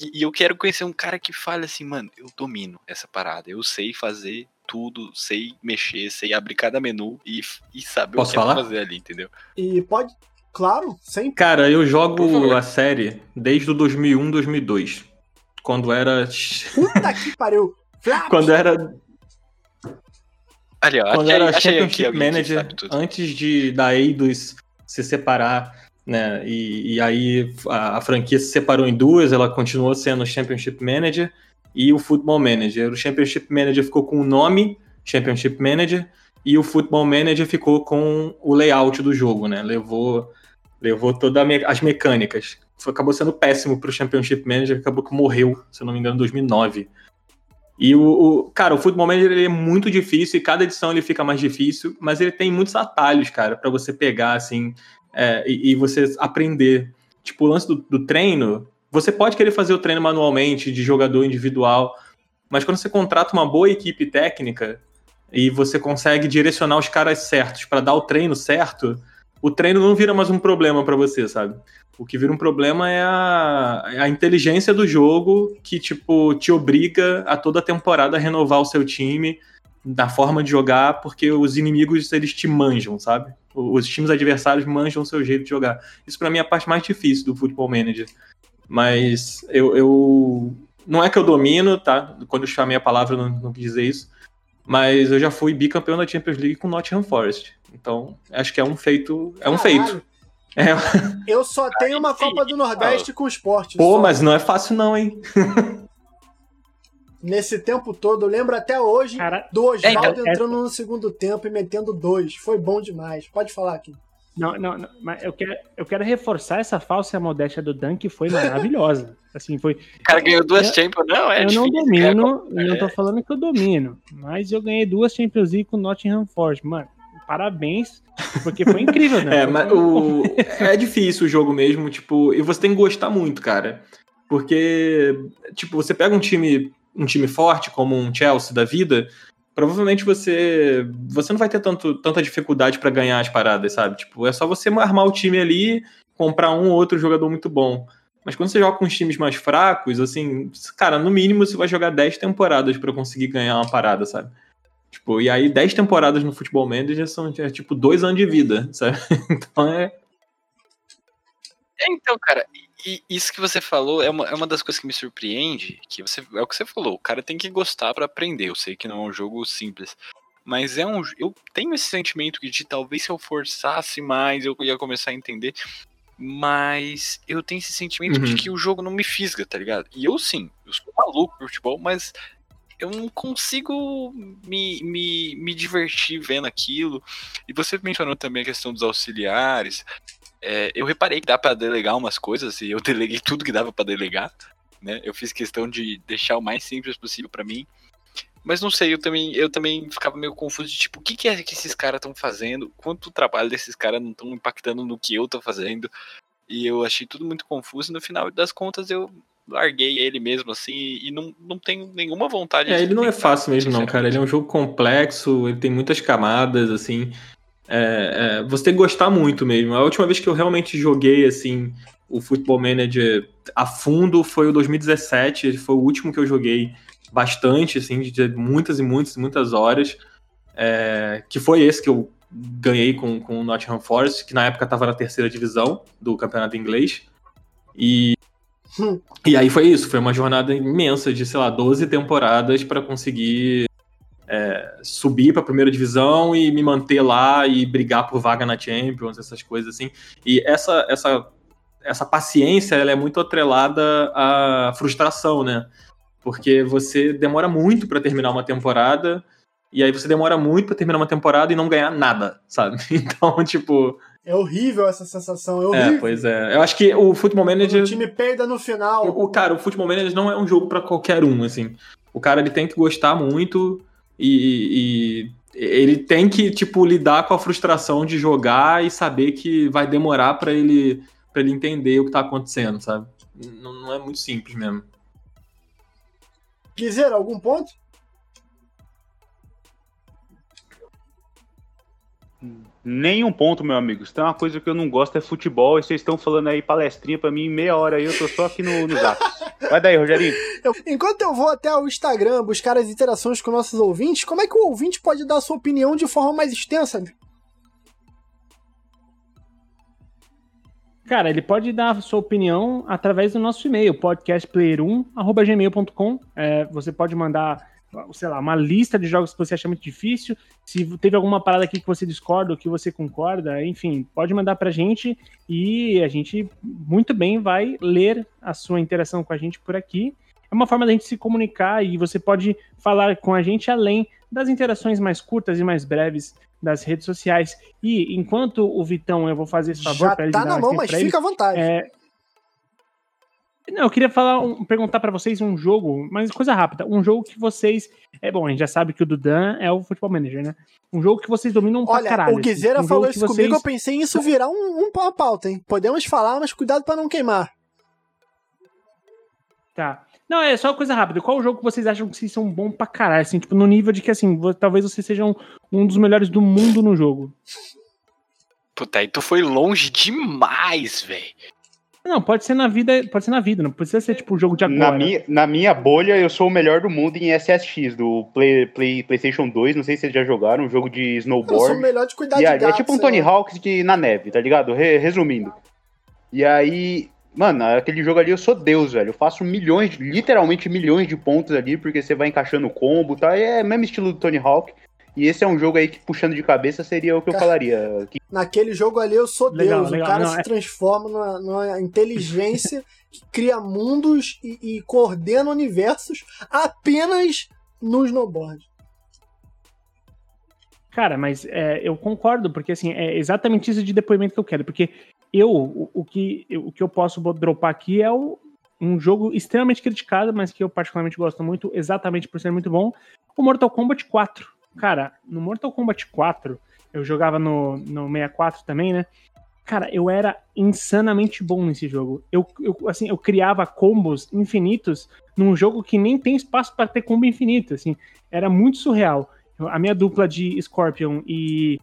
Speaker 2: E, e eu quero conhecer um cara que fale assim, mano, eu domino essa parada, eu sei fazer tudo, sei mexer, sei abrir cada menu e, e saber
Speaker 5: Posso
Speaker 2: o que
Speaker 5: falar?
Speaker 2: fazer ali, entendeu?
Speaker 1: E pode. Claro, sempre.
Speaker 5: Cara, eu jogo a série desde o 2001, 2002. Quando era.
Speaker 1: Puta que pariu.
Speaker 5: Quando era,
Speaker 2: Ali, ó,
Speaker 5: quando
Speaker 2: achei,
Speaker 5: era
Speaker 2: achei
Speaker 5: Championship Manager, antes de da Eidos se separar, né? E, e aí a, a franquia se separou em duas, ela continuou sendo Championship Manager e o Football Manager. O Championship Manager ficou com o nome Championship Manager e o Football Manager ficou com o layout do jogo, né? Levou, levou todas as mecânicas. Foi, acabou sendo péssimo pro Championship Manager, acabou que morreu, se eu não me engano, em 2009. E o, o- cara, o Football Manager ele é muito difícil e cada edição ele fica mais difícil, mas ele tem muitos atalhos, cara, pra você pegar assim é, e, e você aprender. Tipo, o lance do, do treino, você pode querer fazer o treino manualmente de jogador individual, mas quando você contrata uma boa equipe técnica e você consegue direcionar os caras certos pra dar o treino certo, o treino não vira mais um problema pra você, sabe? O que vira um problema é a, é a inteligência do jogo que, tipo, te obriga a toda temporada a renovar o seu time da forma de jogar, porque os inimigos, eles te manjam, sabe? Os times adversários manjam o seu jeito de jogar. Isso pra mim é a parte mais difícil do Football Manager. Mas eu, eu- Não é que eu domino, tá? Quando eu chamei a palavra, eu não, não quis dizer isso. Mas eu já fui bicampeão da Champions League com Nottingham Forest. Então, acho que é um feito. É um
Speaker 1: Caralho.
Speaker 5: feito. É,
Speaker 1: Eu só tenho uma. Copa do Nordeste com esporte.
Speaker 5: Pô,
Speaker 1: só.
Speaker 5: mas não é fácil não, hein?
Speaker 1: Nesse tempo todo, eu lembro até hoje
Speaker 3: Cara,
Speaker 1: do Oswaldo
Speaker 3: É, então,
Speaker 1: entrando no segundo tempo e metendo dois. Foi bom demais. Pode falar aqui.
Speaker 3: Não, não, não, mas eu quero, eu quero reforçar essa falsa modéstia do Dan, que foi maravilhosa. Assim, foi.
Speaker 2: O cara ganhou duas
Speaker 3: Eu-
Speaker 2: Champions, não, é
Speaker 3: eu
Speaker 2: difícil.
Speaker 3: não domino, eu não tô falando que eu domino, mas eu ganhei duas Champions League com o Nottingham Forest. Mano, parabéns, porque foi incrível, né?
Speaker 5: É, mas o... é difícil o jogo mesmo, tipo, e você tem que gostar muito, cara. Porque, tipo, você pega um time, um time forte, como um Chelsea da vida, provavelmente você você não vai ter tanto, tanta dificuldade pra ganhar as paradas, sabe? Tipo, é só você armar o time ali, comprar um ou outro jogador muito bom. Mas quando você joga com os times mais fracos, assim, cara, no mínimo você vai jogar 10 temporadas pra conseguir ganhar uma parada, sabe? Tipo, e aí 10 temporadas no futebol manager são é, tipo dois anos de vida, sabe? Então é.
Speaker 2: É, então, cara, e isso que você falou é uma, é uma das coisas que me surpreende, que você é o que você falou, o cara tem que gostar pra aprender. Eu sei que não é um jogo simples, mas é um eu tenho esse sentimento de talvez se eu forçasse mais eu ia começar a entender, mas eu tenho esse sentimento de
Speaker 5: Uhum.
Speaker 2: que o jogo não me fisga, tá ligado? E eu sim, eu sou maluco por futebol, mas eu não consigo me, me, me divertir vendo aquilo. E você mencionou também a questão dos auxiliares. É, eu reparei que dá pra delegar umas coisas e eu deleguei tudo que dava pra delegar, né? Eu fiz questão de deixar o mais simples possível pra mim. Mas não sei, eu também, eu também ficava meio confuso de tipo, o que, que é que esses caras estão fazendo? Quanto o trabalho desses caras não estão impactando no que eu tô fazendo? E eu achei tudo muito confuso. E no final das contas, eu larguei ele mesmo, assim, e não, não tenho nenhuma vontade
Speaker 5: É,
Speaker 2: de
Speaker 5: ele não é fácil mesmo, não, cara. Ele é um jogo complexo, ele tem muitas camadas, assim. É, é, você tem que gostar muito mesmo. A última vez que eu realmente joguei, assim, o Football Manager a fundo foi o 2017. Ele foi o último que eu joguei bastante, assim, de muitas e muitas e muitas horas. É, que foi esse que eu ganhei com, com o Nottingham Forest, que na época estava na terceira divisão do campeonato inglês. E,
Speaker 1: Hum.
Speaker 5: e aí foi isso, foi uma jornada imensa de, sei lá, 12 temporadas para conseguir é, subir para a primeira divisão e me manter lá e brigar por vaga na Champions, essas coisas assim. E essa, essa, essa paciência ela é muito atrelada à frustração, né? Porque você demora muito para terminar uma temporada e aí você demora muito para terminar uma temporada e não ganhar nada, sabe? Então, tipo,
Speaker 1: É horrível essa sensação, é
Speaker 5: é,
Speaker 1: horrível.
Speaker 5: pois é. Eu acho que o Football Manager
Speaker 1: o time peida no final.
Speaker 5: o, cara, o Football Manager não é um jogo pra qualquer um, assim. O cara ele tem que gostar muito e, e ele tem que tipo lidar com a frustração de jogar e saber que vai demorar pra ele para ele entender o que tá acontecendo, sabe? Não, não é muito simples mesmo.
Speaker 1: Dizer algum ponto?
Speaker 4: Nenhum ponto, meu amigo. Se tem uma coisa que eu não gosto é futebol e vocês estão falando aí palestrinha pra mim meia hora aí, eu tô só aqui no, no zap. Vai daí, Rogerinho.
Speaker 1: Eu- enquanto eu vou até o Instagram buscar as interações com nossos ouvintes, como é que o ouvinte pode dar a sua opinião de forma mais extensa?
Speaker 3: Cara, ele pode dar a sua opinião através do nosso e-mail, podcastplayer1.gmail.com. É, você pode mandar, sei lá, uma lista de jogos que você acha muito difícil. Se teve alguma parada aqui que você discorda ou que você concorda, enfim, pode mandar pra gente e a gente muito bem vai ler a sua interação com a gente por aqui. É uma forma da gente se comunicar e você pode falar com a gente além das interações mais curtas e mais breves das redes sociais. E enquanto o Vitão, eu vou fazer esse favor
Speaker 1: Já
Speaker 3: pra ele
Speaker 1: tá
Speaker 3: dar
Speaker 1: na mão, mas
Speaker 3: ele.
Speaker 1: fica à vontade.
Speaker 3: É... Não, eu queria falar, um- perguntar pra vocês um jogo, mas coisa rápida. Um jogo que vocês. É bom, a gente já sabe que o Dudan é o Futebol Manager, né? Um jogo que vocês dominam pra
Speaker 1: Olha,
Speaker 3: caralho.
Speaker 1: o Guizeira
Speaker 3: assim. um
Speaker 1: falou isso
Speaker 3: que
Speaker 1: comigo,
Speaker 3: vocês-
Speaker 1: eu pensei em isso virar um, um uma pauta, hein? Podemos falar, mas cuidado pra não queimar.
Speaker 3: Tá. Não, é só coisa rápida. Qual o jogo que vocês acham que vocês são bom pra caralho? Assim, tipo, no nível de que, assim, talvez vocês sejam um dos melhores do mundo no jogo.
Speaker 2: Puta, aí tu foi longe demais, velho.
Speaker 3: Não, pode ser na vida, pode ser na vida, não precisa ser tipo o jogo de agora.
Speaker 4: Na minha, na minha bolha, eu sou o melhor do mundo em SSX, do Play, Play- PlayStation 2. Não sei se vocês já jogaram, um jogo de
Speaker 1: Eu sou
Speaker 4: snowboard.
Speaker 1: melhor de cuidar
Speaker 4: E
Speaker 1: de
Speaker 4: aí,
Speaker 1: gato.
Speaker 4: é tipo um Tony
Speaker 1: lá.
Speaker 4: Hawks de, na neve, tá ligado? Re- resumindo. E aí, mano, aquele jogo ali eu sou Deus, velho. Eu faço milhões, literalmente milhões de pontos ali, porque você vai encaixando combo, tá? É o mesmo estilo do Tony Hawk. E esse é um jogo aí que, puxando de cabeça, seria o que eu
Speaker 1: Cara,
Speaker 4: falaria. Que-
Speaker 1: Naquele jogo ali eu sou
Speaker 3: Legal,
Speaker 1: Deus.
Speaker 3: legal.
Speaker 1: O cara
Speaker 3: Não,
Speaker 1: se
Speaker 3: é-
Speaker 1: transforma numa, numa inteligência que cria mundos e, e coordena universos apenas no snowboard.
Speaker 3: Cara, mas é, eu concordo, porque assim, é exatamente isso de depoimento que eu quero. Porque eu, o, o que, eu- o que eu posso dropar aqui é o- um jogo extremamente criticado, mas que eu particularmente gosto muito, exatamente por ser muito bom, o Mortal Kombat 4. Cara, no Mortal Kombat 4, eu jogava no, no 64 também, né? Cara, eu era insanamente bom nesse jogo. Eu, eu, assim, eu criava combos infinitos num jogo que nem tem espaço para ter combo infinito, assim. Era muito surreal. A minha dupla de Scorpion e.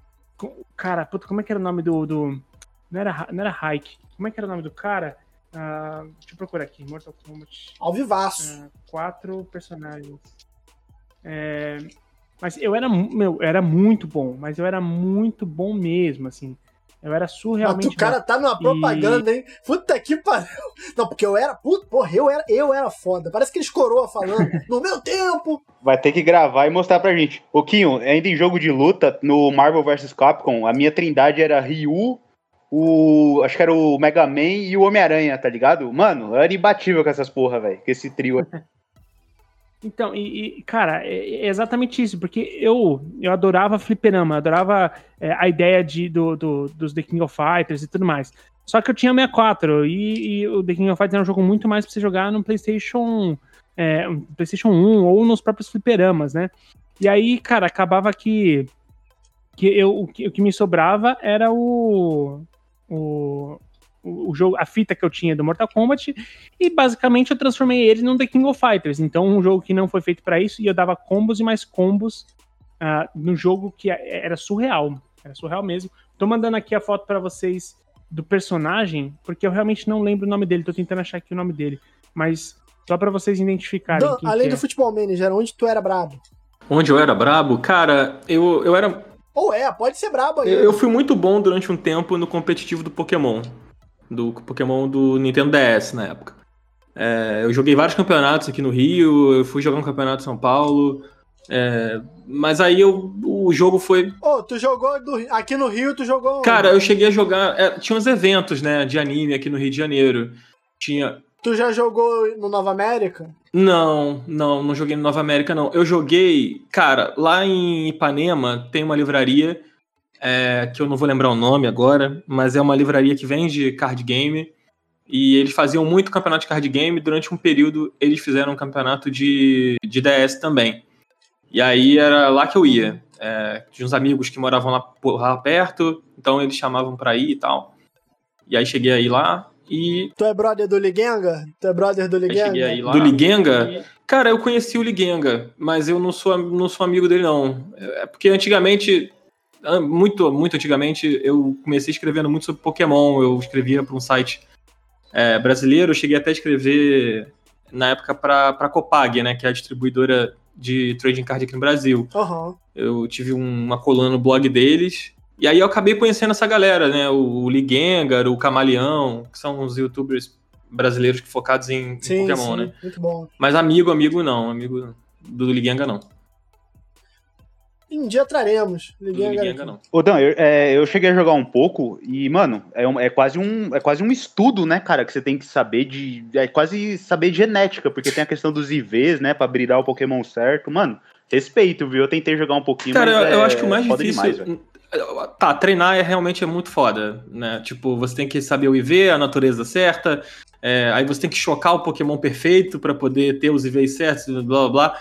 Speaker 3: Cara, puta, como é que era o nome do. do... Não, era, não era Hike. Como é que era o nome do cara? Ah, deixa eu procurar aqui. Mortal Kombat.
Speaker 1: Ao vivaço.
Speaker 3: Ah, quatro personagens. É, mas eu era, meu, eu era muito bom, mas eu era muito bom mesmo, assim. Eu era
Speaker 1: Mas
Speaker 3: surrealmente
Speaker 1: o cara tá numa propaganda, hein? Puta que pariu. Não, porque eu era. Puta, porra, eu era, eu era foda. Parece que eles coroa falando. No meu tempo.
Speaker 4: Vai ter que gravar e mostrar pra gente. Ô, Kinho, ainda em jogo de luta, no Marvel vs Capcom, a minha trindade era Ryu, o. Acho que era o Mega Man e o Homem-Aranha, tá ligado? Mano, eu era imbatível com essas porra, velho. Com esse trio.
Speaker 3: Então, e, e, cara, é, é exatamente isso, porque eu eu adorava fliperama, adorava é, a ideia de, do, do- dos The King of Fighters e tudo mais. Só que eu tinha 64 e, e o The King of Fighters era um jogo muito mais pra você jogar no PlayStation, é, PlayStation 1 ou nos próprios fliperamas, né? E aí, cara, acabava que, que eu, o, que o que me sobrava era o, o, o, jogo, a fita que eu tinha do Mortal Kombat, e basicamente eu transformei ele num The King of Fighters. Então, um jogo que não foi feito para isso, e eu dava combos e mais combos uh, no jogo que era surreal. Era surreal mesmo. Tô mandando aqui a foto para vocês do personagem, porque eu realmente não lembro o nome dele, tô tentando achar aqui o nome dele. Mas só para vocês identificarem.
Speaker 1: Dan, além do é. futebol manager, onde tu era brabo?
Speaker 5: Onde eu era brabo? Cara, eu, eu era.
Speaker 1: Ou é, pode ser brabo aí.
Speaker 5: Eu, eu fui muito bom durante um tempo no competitivo do Pokémon do Pokémon do Nintendo DS na época. É, eu joguei vários campeonatos aqui no Rio, eu fui jogar um campeonato em São Paulo. É, mas aí eu, o jogo foi.
Speaker 1: Ô, oh, tu jogou do, aqui no Rio, tu jogou.
Speaker 5: Cara, eu cheguei a jogar. É, tinha uns eventos, né, de anime aqui no Rio de Janeiro. Tinha.
Speaker 1: Tu já jogou no Nova América?
Speaker 5: Não, não, não joguei no Nova América, não. Eu joguei. Cara, lá em Ipanema tem uma livraria é, que eu não vou lembrar o nome agora, mas é uma livraria que vende card game. E eles faziam muito campeonato de card game. Durante um período, eles fizeram um campeonato de, de DS também. E aí era lá que eu ia. É, tinha uns amigos que moravam lá, lá perto, então eles chamavam pra ir e tal. E aí cheguei aí lá e.
Speaker 1: Tu é brother do Ligenga? Tu é brother do Ligenga?
Speaker 5: do Ligenga? E... Cara, eu conheci o Ligenga, mas eu não sou, não sou amigo dele, não. É porque antigamente muito, muito antigamente, eu comecei escrevendo muito sobre Pokémon. Eu escrevia para um site é, brasileiro. Eu cheguei até a escrever na época para a Copag, né, que é a distribuidora de trading card aqui no Brasil.
Speaker 1: Uhum.
Speaker 5: Eu tive uma coluna no blog deles. E aí eu acabei conhecendo essa galera, né? O, o Ligengar, o Camaleão, que são os youtubers brasileiros focados em, sim, em Pokémon, sim, né?
Speaker 1: Muito bom.
Speaker 5: Mas amigo, amigo não. Amigo do Ligengar não.
Speaker 1: Um dia traremos. Ninguém
Speaker 4: Ninguém não. Ô, Dan, eu, é, eu cheguei a jogar um pouco e, mano, é, um, é, quase um, é quase um estudo, né, cara, que você tem que saber de. É quase saber de genética, porque tem a questão dos IVs, né, pra brilhar o Pokémon certo. Mano, respeito, viu? Eu tentei jogar um pouquinho,
Speaker 5: cara,
Speaker 4: mas.
Speaker 5: eu, eu acho que o mais difícil. Demais, tá, treinar é realmente é muito foda, né? Tipo, você tem que saber o IV, a natureza certa, é, aí você tem que chocar o Pokémon perfeito para poder ter os IVs certos, blá blá blá.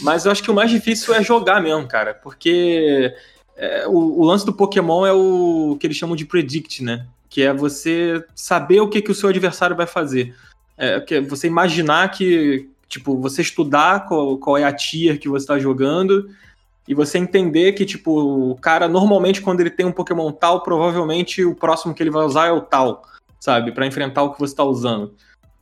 Speaker 5: Mas eu acho que o mais difícil é jogar mesmo, cara. Porque é, o, o, lance do Pokémon é o que eles chamam de predict, né? Que é você saber o que, que o seu adversário vai fazer. É, que é você imaginar que, tipo, você estudar qual, qual é a tier que você está jogando e você entender que, tipo, o cara, normalmente, quando ele tem um Pokémon tal, provavelmente o próximo que ele vai usar é o tal, sabe? para enfrentar o que você está usando.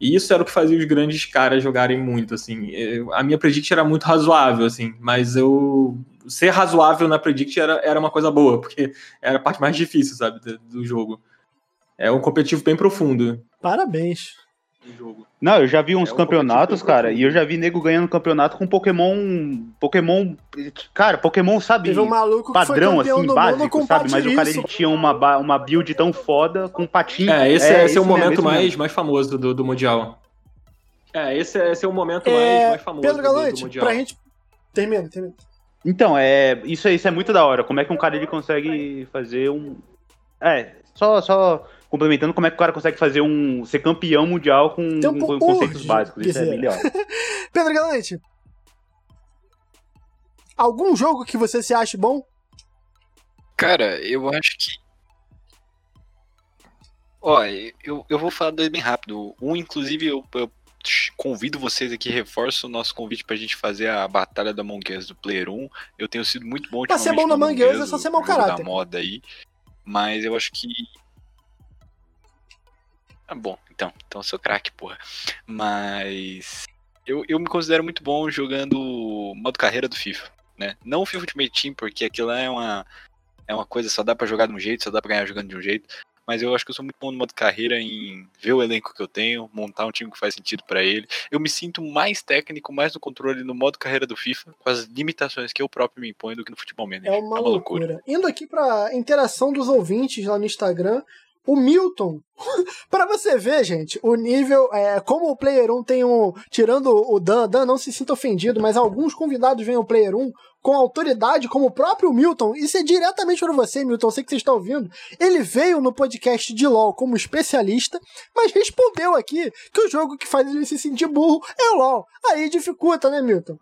Speaker 5: E isso era o que fazia os grandes caras jogarem muito, assim. Eu, a minha predict era muito razoável, assim, mas eu ser razoável na predict era, era uma coisa boa, porque era a parte mais difícil, sabe, do, do jogo. É um competitivo bem profundo.
Speaker 1: Parabéns
Speaker 4: jogo. Não, eu já vi uns é campeonatos, cara, e eu já vi nego ganhando campeonato com Pokémon. Pokémon. Cara, Pokémon, sabe?
Speaker 1: Teve um maluco
Speaker 4: padrão, assim, básico, sabe? Mas o cara ele tinha uma, uma build tão foda com patinho.
Speaker 5: É, esse é, esse é o momento mais, mais famoso do, do Mundial. É, esse, esse é o momento mais, é, mais famoso
Speaker 1: Pedro Galante, do, do Mundial. Pra gente. Termina, termina.
Speaker 4: Então, é, isso, isso é muito da hora. Como é que um cara ele consegue fazer um. É, só, só complementando como é que o cara consegue fazer um. ser campeão mundial com, um com conceitos básicos. Isso é melhor.
Speaker 1: Pedro Galante. Algum jogo que você se ache bom?
Speaker 2: Cara, eu acho que. Ó, eu, eu vou falar dois bem rápido. Um, inclusive, eu, eu convido vocês aqui, reforço o nosso convite pra gente fazer a batalha da Among Us do Player 1. Eu tenho sido muito bom
Speaker 1: Pra ser bom na Among Us é só ser mau caráter.
Speaker 2: da moda aí. Mas eu acho que ah, bom, então, então eu sou craque, porra. Mas eu, eu me considero muito bom jogando modo carreira do FIFA, né? Não o FIFA Ultimate Team, porque aquilo é uma é uma coisa só dá para jogar de um jeito, só dá para ganhar jogando de um jeito. Mas eu acho que eu sou muito bom no modo carreira em ver o elenco que eu tenho, montar um time que faz sentido para ele. Eu me sinto mais técnico, mais no controle no modo carreira do FIFA, com as limitações que eu próprio me imponho do que no futebol manager.
Speaker 1: É uma, é uma loucura. loucura. Indo aqui para interação dos ouvintes lá no Instagram, o Milton, para você ver, gente, o nível, é, como o Player 1 tem um. Tirando o Dan, Dan não se sinta ofendido, mas alguns convidados vêm ao Player 1 com autoridade, como o próprio Milton. Isso é diretamente para você, Milton, sei que você está ouvindo. Ele veio no podcast de LOL como especialista, mas respondeu aqui que o jogo que faz ele se sentir burro é o LOL. Aí dificulta, né, Milton?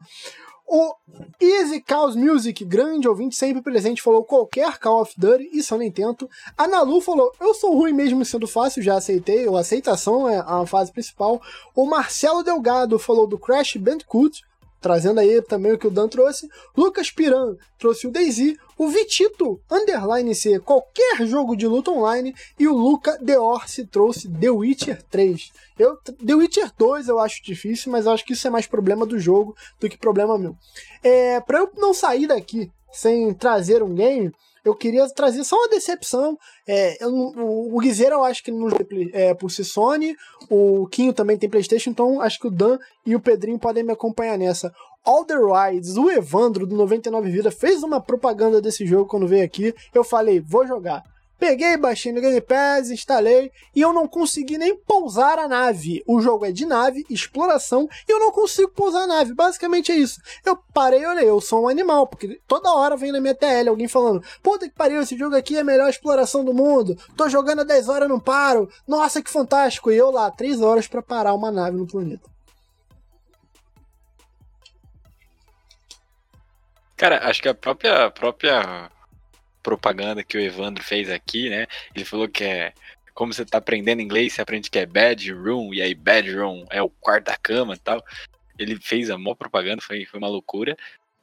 Speaker 1: O Easy Chaos Music, grande ouvinte, sempre presente, falou qualquer Call of Duty, isso eu nem tento. A Nalu falou, eu sou ruim mesmo sendo fácil, já aceitei, a aceitação é a fase principal. O Marcelo Delgado falou do Crash Bandicoot, trazendo aí também o que o Dan trouxe. Lucas Piran trouxe o Daisy. O Vitito, underline C, qualquer jogo de luta online. E o Luca Deorce trouxe The Witcher 3. Eu, The Witcher 2 eu acho difícil, mas eu acho que isso é mais problema do jogo do que problema meu. É, pra eu não sair daqui sem trazer um game, eu queria trazer só uma decepção. É, eu, o, o eu acho que não é por si Sony, o Quinho também tem Playstation, então acho que o Dan e o Pedrinho podem me acompanhar nessa. All the Rides, o Evandro do 99 Vida fez uma propaganda desse jogo quando veio aqui. Eu falei, vou jogar. Peguei, baixei no Game Pass, instalei e eu não consegui nem pousar a nave. O jogo é de nave, exploração, e eu não consigo pousar a nave. Basicamente é isso. Eu parei e olhei, eu sou um animal, porque toda hora vem na minha TL alguém falando: Puta que pariu, esse jogo aqui é a melhor exploração do mundo. Tô jogando há 10 horas, não paro. Nossa, que fantástico. E eu lá, 3 horas para parar uma nave no planeta.
Speaker 2: Cara, acho que a própria, própria propaganda que o Evandro fez aqui, né? Ele falou que é como você tá aprendendo inglês, você aprende que é bedroom, e aí bedroom é o quarto da cama e tal. Ele fez a maior propaganda, foi, foi uma loucura.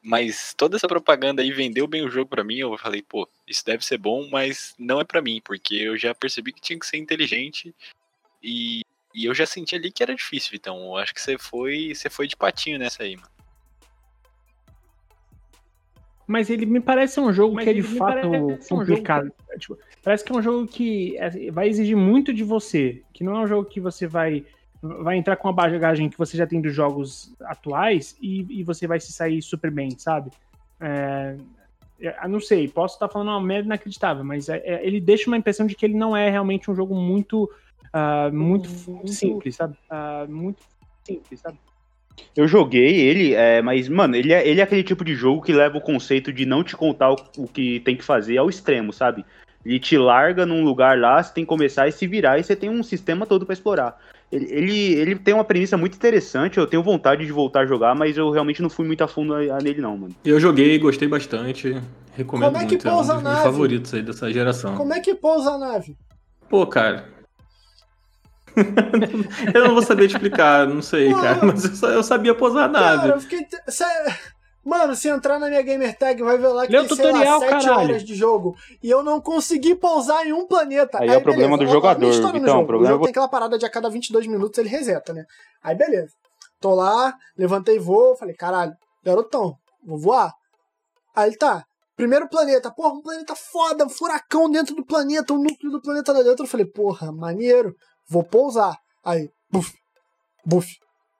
Speaker 2: Mas toda essa propaganda aí vendeu bem o jogo para mim. Eu falei, pô, isso deve ser bom, mas não é para mim, porque eu já percebi que tinha que ser inteligente e, e eu já senti ali que era difícil, então eu acho que você foi, você foi de patinho nessa aí, mano.
Speaker 3: Mas ele me parece um jogo Mas que é de fato complicado. Um tipo, parece que é um jogo que é, vai exigir muito de você. Que não é um jogo que você vai, vai entrar com a bagagem que você já tem dos jogos atuais e, e você vai se sair super bem, sabe? É, eu não sei, posso estar falando uma merda inacreditável, mas é, é, ele deixa uma impressão de que ele não é realmente um jogo muito, uh, muito, muito simples, sabe? Uh, muito simples, sabe?
Speaker 4: Eu joguei ele, é, mas, mano, ele é, ele é aquele tipo de jogo que leva o conceito de não te contar o, o, que tem que fazer ao extremo, sabe? Ele te larga num lugar lá, você tem que começar e se virar, e você tem um sistema todo para explorar. Ele, ele, ele, tem uma premissa muito interessante, eu tenho vontade de voltar a jogar, mas eu realmente não fui muito a fundo nele, não, mano.
Speaker 5: Eu joguei, gostei bastante, recomendo Como é que muito, pousa é um dos meus favoritos aí dessa geração.
Speaker 1: Como é que pousa a nave?
Speaker 5: Pô, cara, eu não vou saber explicar, não sei, Mano, cara. Mas eu, só, eu sabia posar a nave. Cara, eu fiquei.
Speaker 1: Mano, se entrar na minha gamer tag, vai ver lá que Leu tem, tutorial, sei lá, 7 caralho. horas de jogo. E eu não consegui pousar em um planeta.
Speaker 4: Aí, Aí é o problema do jogador. Então, o problema o
Speaker 1: jogo é... tem aquela parada de a cada 22 minutos ele reseta, né? Aí beleza. Tô lá, levantei voo, falei, caralho, garotão, vou voar. Aí ele tá. Primeiro planeta, porra, um planeta foda, um furacão dentro do planeta, o um núcleo do planeta lá dentro. Eu falei, porra, maneiro vou pousar. Aí, buf, buf,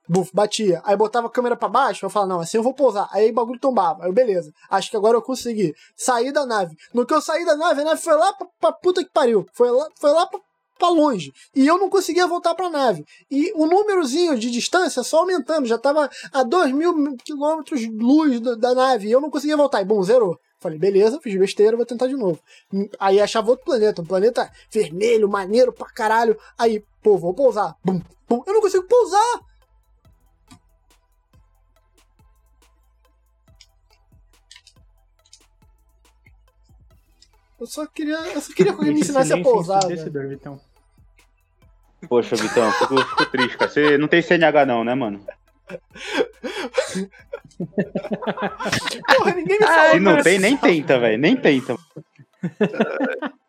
Speaker 1: buf, batia. Aí botava a câmera para baixo, eu falava, não, assim eu vou pousar. Aí o bagulho tombava. Aí, beleza. Acho que agora eu consegui. Sair da nave. No que eu saí da nave, a nave foi lá pra, pra puta que pariu. Foi lá, foi lá pra, pra longe. E eu não conseguia voltar pra nave. E o númerozinho de distância só aumentando. Já tava a 2 mil quilômetros luz da, da nave. E eu não conseguia voltar. E bom, zerou. Falei, beleza, fiz besteira, vou tentar de novo. Aí achava outro planeta, um planeta vermelho, maneiro pra caralho. Aí, pô, vou pousar. Bum, bum. Eu não consigo pousar! Eu só queria, eu só queria que alguém me ensinasse a pousar.
Speaker 4: Poxa, Vitão, fico, fico triste, cara. Você não tem CNH não, né, mano?
Speaker 1: Porra, ninguém me fala.
Speaker 4: Se não tem, nem tenta, velho. Nem tenta.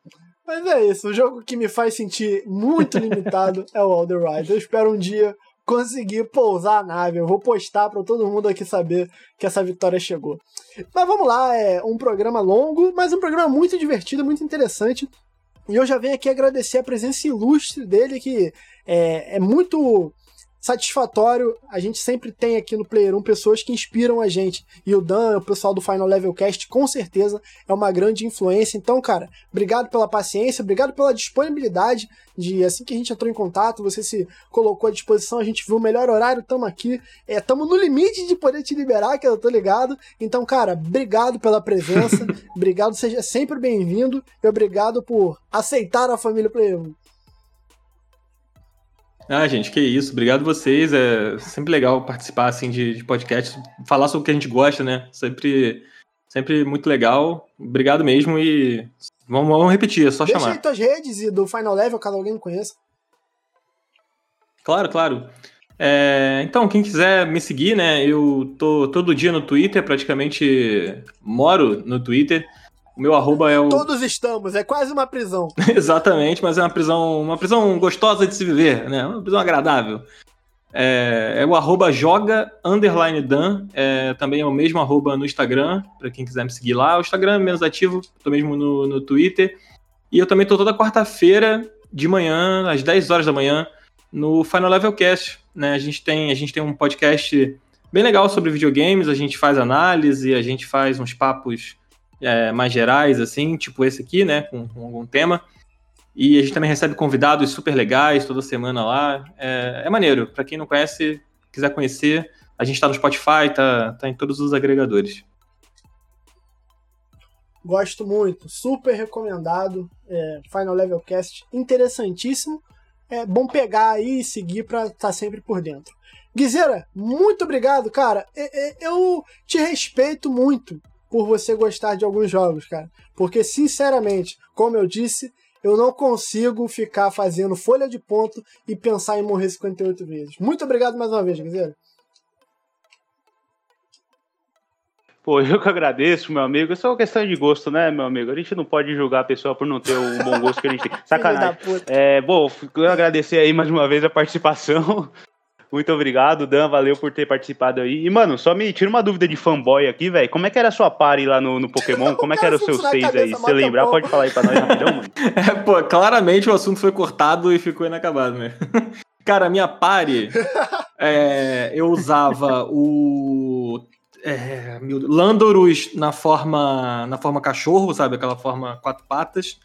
Speaker 1: Mas é isso, o jogo que me faz sentir muito limitado é o Elder Rise. Eu espero um dia conseguir pousar a nave. Eu vou postar para todo mundo aqui saber que essa vitória chegou. Mas vamos lá, é um programa longo, mas um programa muito divertido, muito interessante. E eu já venho aqui agradecer a presença ilustre dele, que é, é muito satisfatório. A gente sempre tem aqui no Player 1 pessoas que inspiram a gente. E o Dan, o pessoal do Final Level Cast, com certeza é uma grande influência. Então, cara, obrigado pela paciência, obrigado pela disponibilidade de assim que a gente entrou em contato, você se colocou à disposição, a gente viu o melhor horário, estamos aqui. É, estamos no limite de poder te liberar, que eu tô ligado. Então, cara, obrigado pela presença, obrigado, seja sempre bem-vindo e obrigado por aceitar a família Player 1.
Speaker 5: Ah, gente, que isso. Obrigado vocês. É sempre legal participar assim de, de podcast, falar sobre o que a gente gosta, né? Sempre, sempre muito legal. Obrigado mesmo e vamos, vamos repetir, é só
Speaker 1: Deixa
Speaker 5: chamar.
Speaker 1: aí tuas redes e do Final Level, caso alguém não conheça.
Speaker 5: Claro, claro. É, então, quem quiser me seguir, né? Eu tô todo dia no Twitter, praticamente moro no Twitter. O meu arroba é o.
Speaker 1: Todos estamos, é quase uma prisão.
Speaker 5: Exatamente, mas é uma prisão, uma prisão gostosa de se viver, né? Uma prisão agradável. É, é o arroba joga underline Dan, é, também é o mesmo arroba no Instagram, para quem quiser me seguir lá. O Instagram é menos ativo, tô mesmo no, no Twitter. E eu também tô toda quarta-feira de manhã, às 10 horas da manhã, no Final Level Cast. Né? A, gente tem, a gente tem um podcast bem legal sobre videogames, a gente faz análise, a gente faz uns papos é, mais gerais, assim, tipo esse aqui, né, com, com, algum tema. E a gente também recebe convidados super legais toda semana lá. É, é maneiro. Para quem não conhece, quiser conhecer, a gente tá no Spotify, tá, tá em todos os agregadores.
Speaker 1: Gosto muito, super recomendado. É, Final Level Cast, interessantíssimo. É bom pegar aí e seguir pra estar tá sempre por dentro. Guizeira, muito obrigado, cara. Eu te respeito muito por você gostar de alguns jogos, cara. Porque, sinceramente, como eu disse, eu não consigo ficar fazendo folha de ponto e pensar em morrer 58 vezes. Muito obrigado mais uma vez, Guizeira.
Speaker 4: Pô, eu que agradeço, meu amigo. É uma questão de gosto, né, meu amigo? A gente não pode julgar a pessoa por não ter o bom gosto que a gente tem. Sacanagem. É, bom, eu agradecer aí mais uma vez a participação. Muito obrigado, Dan. Valeu por ter participado aí. E, mano, só me tira uma dúvida de fanboy aqui, velho. Como é que era a sua party lá no, no Pokémon? Como é que era o seu 6 aí? Se você lembrar, pode falar aí pra nós rapidão, mano.
Speaker 5: É, pô, claramente o assunto foi cortado e ficou inacabado, né? Cara, a minha party, é, eu usava o é, Landorus na forma, na forma cachorro, sabe? Aquela forma quatro patas.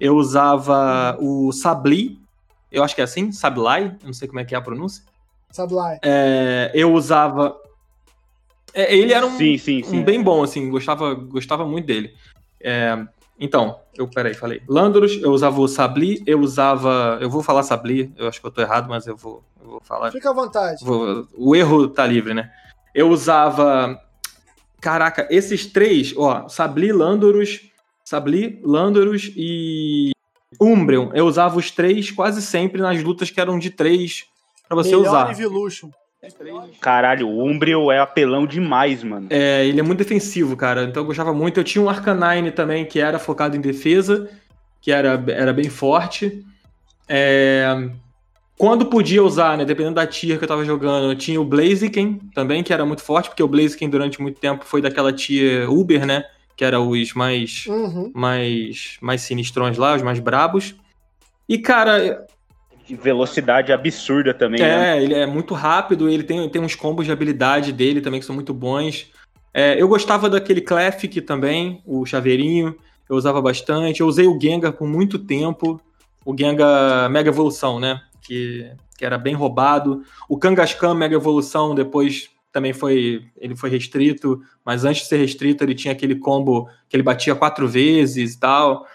Speaker 5: Eu usava o Sabli, eu acho que é assim, Sablai, não sei como é que é a pronúncia.
Speaker 1: Sablai.
Speaker 5: É, eu usava. É, ele era um,
Speaker 4: sim, sim, sim.
Speaker 5: um bem bom, assim, gostava, gostava muito dele. É, então, eu, peraí, falei. Landorus, eu usava o Sabli, eu usava. Eu vou falar Sabli, eu acho que eu tô errado, mas eu vou, eu vou falar.
Speaker 1: Fica à vontade.
Speaker 5: Vou, o erro tá livre, né? Eu usava. Caraca, esses três, ó, Sabli, Landorus, Sabli, Landorus e Umbreon. Eu usava os três quase sempre nas lutas que eram de três para você
Speaker 1: Melhor
Speaker 5: usar.
Speaker 1: Evolution.
Speaker 4: Caralho, o Umbreon é apelão demais, mano.
Speaker 5: É, ele é muito defensivo, cara. Então eu gostava muito. Eu tinha um Arcanine também, que era focado em defesa, que era, era bem forte. É... Quando podia usar, né? Dependendo da tier que eu tava jogando, eu tinha o Blaziken também, que era muito forte, porque o Blaziken durante muito tempo foi daquela tier Uber, né? Que era os mais,
Speaker 1: Uhum.
Speaker 5: mais, mais sinistrões lá, os mais brabos. E, cara,
Speaker 4: velocidade absurda também, né?
Speaker 5: É, ele é muito rápido, ele tem, tem uns combos de habilidade dele também que são muito bons. É, eu gostava daquele Clefairy também, o chaveirinho, eu usava bastante. Eu usei o Gengar por muito tempo, o Gengar Mega Evolução, né? Que, que era bem roubado. O Kangaskhan Mega Evolução depois também foi ele foi restrito, mas antes de ser restrito ele tinha aquele combo que ele batia quatro vezes e tal.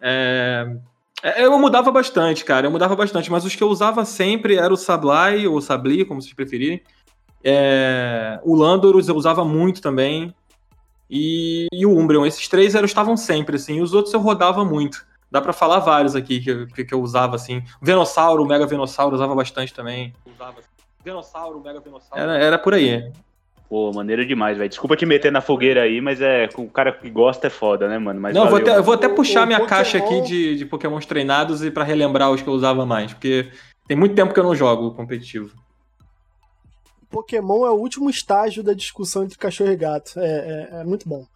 Speaker 5: É, Eu mudava bastante, cara. Eu mudava bastante, mas os que eu usava sempre era o Sablai ou Sabli, como vocês preferirem. É, O Landorus eu usava muito também. E, e o Umbreon. Esses três eram, estavam sempre, assim. E os outros eu rodava muito. Dá pra falar vários aqui que, eu- que, eu usava, assim. Venossauro, o Mega Venossauro eu usava bastante também. Usava. Venossauro, Mega Venossauro. Era, era por aí.
Speaker 4: Pô, maneiro demais, velho. Desculpa te meter na fogueira aí, mas é o cara que gosta é foda, né, mano? Mas
Speaker 5: Não, eu vou
Speaker 4: valeu.
Speaker 5: até, eu vou até puxar
Speaker 1: o
Speaker 5: minha caixa aqui
Speaker 1: Pokémon-
Speaker 5: de, de pokémons treinados e pra relembrar os que eu usava mais. Porque tem muito tempo que eu não jogo competitivo.
Speaker 1: Pokémon é o último estágio da discussão entre cachorro e gato. É, é- é muito bom.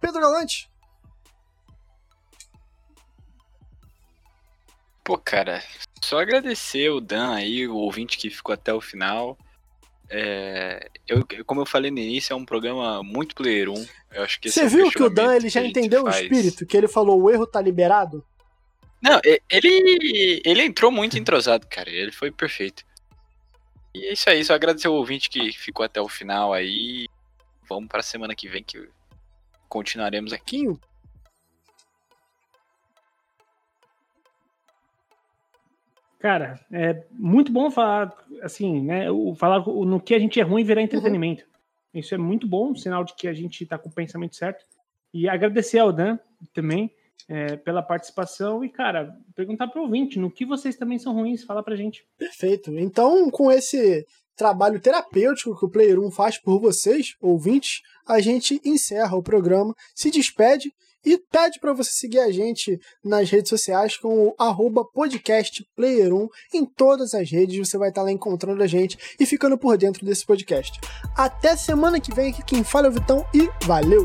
Speaker 1: Pedro Galante,
Speaker 2: Pô, cara, só agradecer o Dan aí, o ouvinte que ficou até o final. É, eu, como eu falei no início, é um programa muito player 1. Eu acho que
Speaker 1: você
Speaker 2: é um
Speaker 1: viu que o Dan ele já entendeu o espírito? Que ele falou o erro tá liberado?
Speaker 2: Não, ele, ele entrou muito entrosado, cara. Ele foi perfeito. E é isso aí, só agradecer o ouvinte que ficou até o final aí. Vamos pra semana que vem que continuaremos aqui.
Speaker 3: Cara, é muito bom falar assim, né? o- Falar o- no que a gente é ruim virar entretenimento. Isso é muito bom, sinal de que a gente tá com o pensamento certo. E agradecer ao Dan também é, pela participação e, cara, perguntar pro ouvinte no que vocês também são ruins, fala pra gente.
Speaker 1: Perfeito. Então, com esse trabalho terapêutico que o Player 1 faz por vocês, ouvintes, a gente encerra o programa, se despede e pede para você seguir a gente nas redes sociais com o arroba podcastplayer1 em todas as redes, você vai estar lá encontrando a gente e ficando por dentro desse podcast. Até semana que vem, aqui quem fala é o Vitão e valeu!